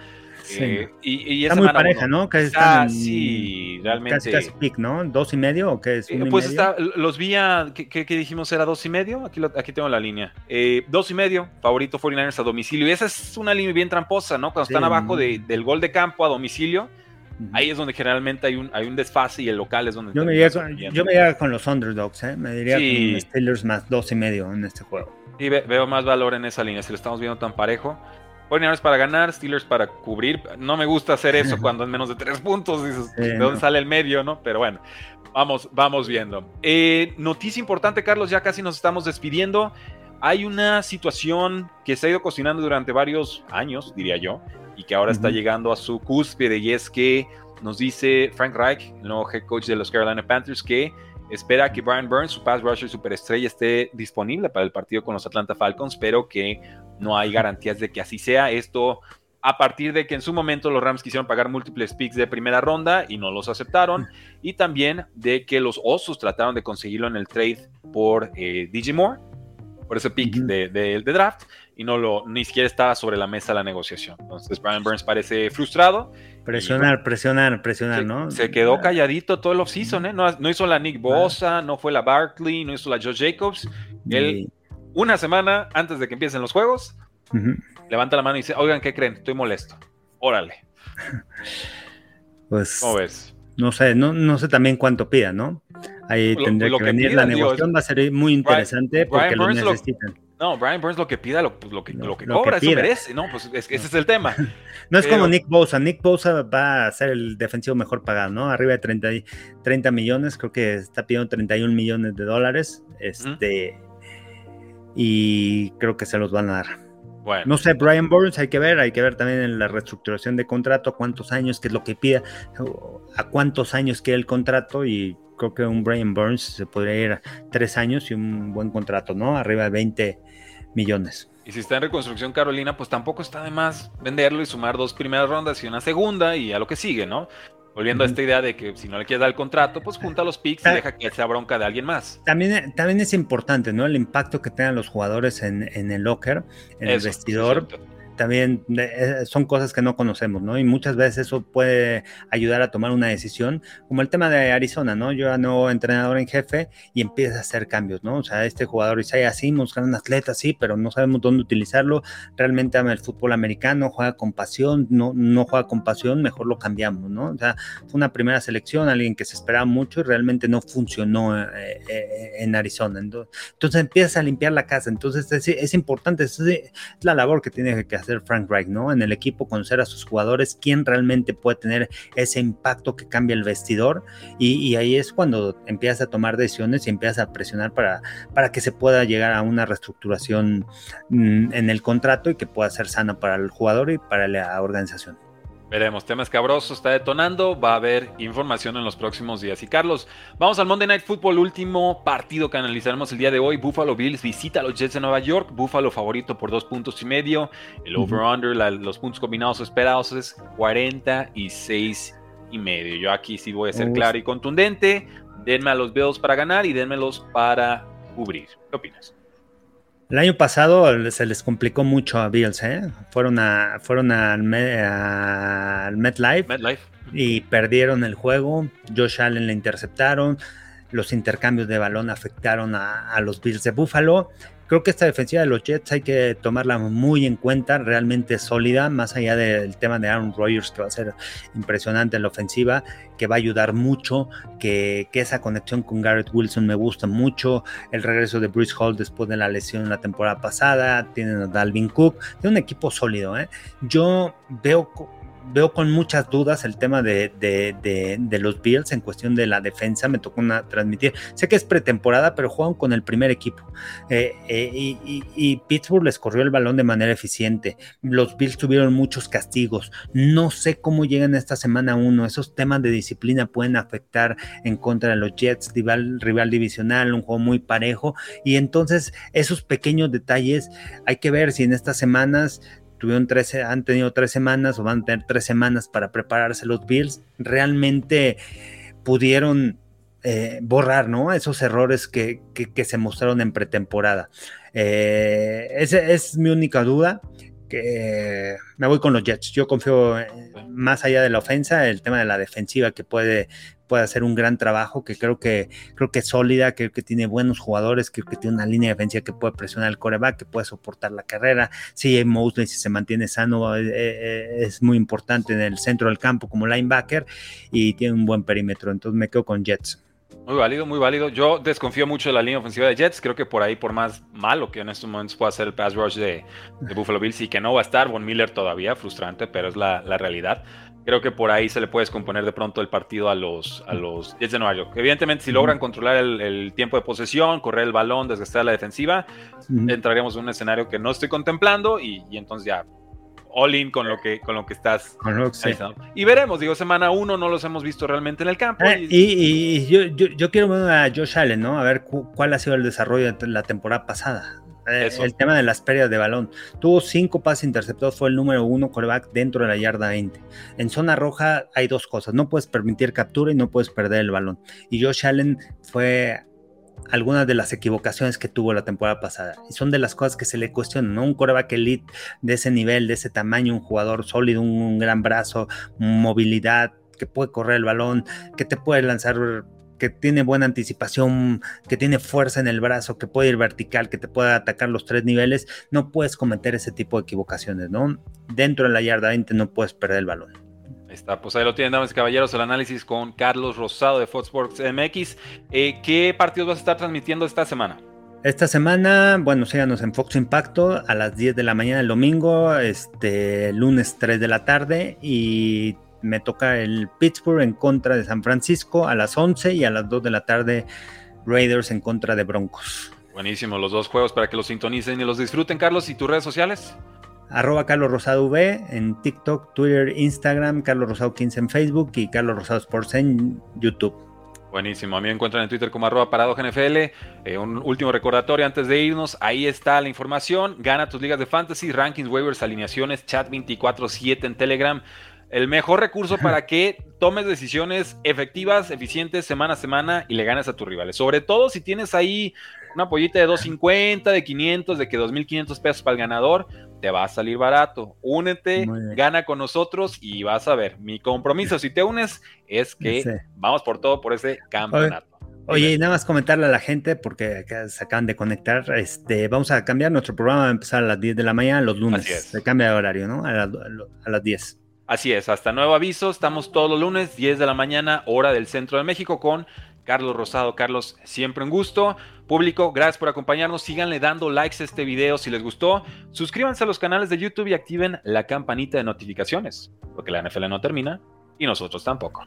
S2: eh, y, está muy pareja, ¿no?
S1: Casi está, sí, realmente.
S2: Casi, pick, ¿no? ¿Dos y medio o qué es?
S1: Eh, pues está, los vi a, ¿qué, dijimos? ¿Era dos y medio? Aquí, aquí tengo la línea. Eh, dos y medio, favorito 49ers a domicilio. Y esa es una línea bien tramposa, ¿no? Cuando están abajo del gol de campo a domicilio. Ahí es donde generalmente hay un, hay un desfase y el local es donde...
S2: Yo me, iría con, yo me con los underdogs, ¿eh? Me diría con Steelers más dos y medio en este juego.
S1: Sí, veo más valor en esa línea. Si lo estamos viendo tan parejo, 49 para ganar, Steelers para cubrir. No me gusta hacer eso <laughs> cuando es menos de tres puntos. Dices, ¿de dónde sale el medio, no? Pero bueno, vamos, vamos viendo. Eh, noticia importante, Carlos, ya casi nos estamos despidiendo. hay una situación que se ha ido cocinando durante varios años, diría yo, y que ahora está llegando a su cúspide, y es que nos dice Frank Reich, el nuevo head coach de los Carolina Panthers, que espera que Brian Burns, su pass rusher superestrella, esté disponible para el partido con los Atlanta Falcons, pero que no hay garantías de que así sea. Esto a partir de que en su momento los Rams quisieron pagar múltiples picks de primera ronda y no los aceptaron, y también de que los Osos trataron de conseguirlo en el trade por eh, DJ Moore, por ese pick de, draft y no lo ni siquiera estaba sobre la mesa la negociación. Entonces Brian Burns parece frustrado.
S2: Presionar, presionar, presionar, ¿no?
S1: Se quedó calladito todo el offseason, ¿eh? No, hizo la Nick Bosa, no fue la Barkley, no hizo la Joe Jacobs. Él, una semana antes de que empiecen los juegos, levanta la mano y dice, oigan, ¿qué creen? Estoy molesto. Órale. <laughs>
S2: Pues, ¿Cómo ves? No sé, no, no sé también cuánto pida, ¿no? Ahí tendría que, venir la negociación, va a ser muy interesante porque lo necesitan.
S1: no, Brian Burns lo que pida, lo, pues, lo que, lo que cobra, eso merece, ¿no? Pues ese es el tema. <laughs>
S2: no es como Nick Bosa, Nick Bosa va a ser el defensivo mejor pagado, ¿no? Arriba de 30, 30 millones, creo que está pidiendo 31 millones de dólares, este, y creo que se los van a dar. Bueno. No sé, Brian Burns hay que ver, hay que ver también en la reestructuración de contrato, cuántos años, qué es lo que pida, a cuántos años quiere el contrato y creo que un Brian Burns se podría ir a tres años y un buen contrato, ¿no? Arriba de 20 millones.
S1: Y si está en reconstrucción Carolina, pues tampoco está de más venderlo y sumar dos primeras rondas y una segunda y a lo que sigue, ¿no? Volviendo a esta idea de que si no le quieres dar el contrato, pues junta los picks y deja que sea bronca de alguien más.
S2: También, también es importante, ¿no? El impacto que tengan los jugadores en, el locker, en el vestidor también eh, son cosas que no conocemos, ¿no? Y muchas veces eso puede ayudar a tomar una decisión, como el tema de Arizona, ¿no? Yo era nuevo entrenador en jefe y empieza a hacer cambios, ¿no? O sea, este jugador Isaiah así, gran atleta, sí, pero no sabemos dónde utilizarlo, realmente ama el fútbol americano, juega con pasión, no, no juega con pasión, mejor lo cambiamos, ¿no? O sea, fue una primera selección, alguien que se esperaba mucho y realmente no funcionó eh, eh, en Arizona. Entonces, empieza a limpiar la casa, entonces es, es importante, es, es la labor que tiene que hacer Frank Reich, ¿no? En el equipo conocer a sus jugadores, quién realmente puede tener ese impacto que cambia el vestidor y, ahí es cuando empiezas a tomar decisiones y empiezas a presionar para, para que se pueda llegar a una reestructuración mm, en el contrato y que pueda ser sana para el jugador y para la organización.
S1: Veremos, temas cabrosos, está detonando, va a haber información en los próximos días. Y Carlos, vamos al Monday Night Football, último partido que analizaremos el día de hoy. Buffalo Bills visita a los Jets de Nueva York, Buffalo favorito por dos puntos y medio. El over-under, los puntos combinados esperados es 46 y medio. Yo aquí sí voy a ser claro y contundente. Denme a los Bills para ganar y denmelos para cubrir. ¿Qué opinas?
S2: El año pasado se les complicó mucho a Bills, ¿eh? Fueron, a, fueron al, MetLife, y perdieron el juego. Josh Allen le interceptaron. Los intercambios de balón afectaron a, a los Bills de Buffalo creo que esta defensiva de los Jets hay que tomarla muy en cuenta, realmente sólida, más allá del tema de Aaron Rodgers, que va a ser impresionante en la ofensiva, que va a ayudar mucho, que, esa conexión con Garrett Wilson me gusta mucho, el regreso de Bruce Hall después de la lesión la temporada pasada, tienen a Dalvin Cook, tiene un equipo sólido, ¿eh? Yo veo veo con muchas dudas el tema de, los Bills en cuestión de la defensa. Me tocó una, transmitir. Sé que es pretemporada, pero juegan con el primer equipo. Eh, eh, y, Pittsburgh les corrió el balón de manera eficiente. Los Bills tuvieron muchos castigos. No sé cómo llegan esta semana uno. Esos temas de disciplina pueden afectar en contra de los Jets, rival, rival divisional, un juego muy parejo. Y entonces esos pequeños detalles hay que ver si en estas semanas tuvieron 13, han tenido tres semanas o van a tener tres semanas para prepararse los Bills, realmente pudieron eh, borrar ¿no? esos errores que, se mostraron en pretemporada. Eh, esa es mi única duda. Que me voy con los Jets. Yo confío más allá de la ofensa, el tema de la defensiva que puede puede hacer un gran trabajo, que creo que, creo que es sólida, creo que tiene buenos jugadores, creo que tiene una línea de defensiva que puede presionar el coreback, que puede soportar la carrera. Si Mosley, si se mantiene sano, eh, eh, es muy importante en el centro del campo como linebacker y tiene un buen perímetro. Entonces me quedo con Jets.
S1: Muy válido, muy válido. Yo desconfío mucho de la línea ofensiva de Jets. Creo que por ahí, por más malo que en estos momentos pueda ser el pass rush de, Buffalo Bills y que no va a estar Von Miller todavía, frustrante, pero es la, realidad. Creo que por ahí se le puede descomponer de pronto el partido a los, a los Jets de Nueva York. Evidentemente, si logran controlar el, tiempo de posesión, correr el balón, desgastar la defensiva, entraremos en un escenario que no estoy contemplando y, y entonces ya all in con lo que, con lo que estás. Y veremos, digo, semana uno no los hemos visto realmente en el campo.
S2: Eh, y, yo, quiero ver a Josh Allen, ¿no? A ver cuál ha sido el desarrollo de la temporada pasada. Eh, el tema de las pérdidas de balón. Tuvo cinco pases interceptados, fue el número uno coreback dentro de la yarda 20. En zona roja hay dos cosas: no puedes permitir captura y no puedes perder el balón. Y Josh Allen fue algunas de las equivocaciones que tuvo la temporada pasada. Y son de las cosas que se le cuestionan, ¿no? Un coreback elite de ese nivel, de ese tamaño, un jugador sólido, un, gran brazo, movilidad, que puede correr el balón, que te puede lanzar que tiene buena anticipación, que tiene fuerza en el brazo, que puede ir vertical, que te puede atacar los tres niveles, no puedes cometer ese tipo de equivocaciones, ¿no? Dentro de la yarda 20 no puedes perder el balón
S1: está, pues ahí lo tienen, damas y caballeros, el análisis con Carlos Rosado de Fox Sports MX. Eh, ¿Qué partidos vas a estar transmitiendo esta semana?
S2: Esta semana, bueno, síganos en Fox Impacto a las 10 de la mañana el domingo, este lunes 3 de la tarde y me toca el Pittsburgh en contra de San Francisco a las 11 y a las 2 de la tarde Raiders en contra de Broncos.
S1: Buenísimo, los dos juegos para que los sintonicen y los disfruten, Carlos. ¿Y tus redes sociales?
S2: arroba Carlos Rosado V en TikTok, Twitter, Instagram, Carlos Rosado 15 en Facebook y Carlos Rosado Sports en YouTube.
S1: Buenísimo, a mí me encuentran en Twitter como arroba NFL. Eh, un último recordatorio antes de irnos, ahí está la información. Gana tus ligas de fantasy, rankings, waivers, alineaciones, chat 24-7 en Telegram. El mejor recurso para que tomes decisiones efectivas, eficientes, semana a semana y le ganes a tus rivales. Sobre todo si tienes ahí una pollita de 250, de 500, de que 2.500 pesos para el ganador, te va a salir barato. Únete, gana con nosotros y vas a ver. Mi compromiso, si te unes, es que vamos por todo por ese campeonato.
S2: Oye, y nada más comentarle a la gente, porque acá se acaban de conectar, este, vamos a cambiar nuestro programa, va a empezar a las 10 de la mañana los lunes. Se cambia de horario, ¿no? A, a las 10.
S1: Así es, hasta nuevo aviso, estamos todos los lunes, 10 de la mañana, hora del centro de México, con Carlos Rosado. Carlos, siempre un gusto. Público, gracias por acompañarnos. Síganle dando likes a este video si les gustó. Suscríbanse a los canales de YouTube y activen la campanita de notificaciones, porque la NFL no termina y nosotros tampoco.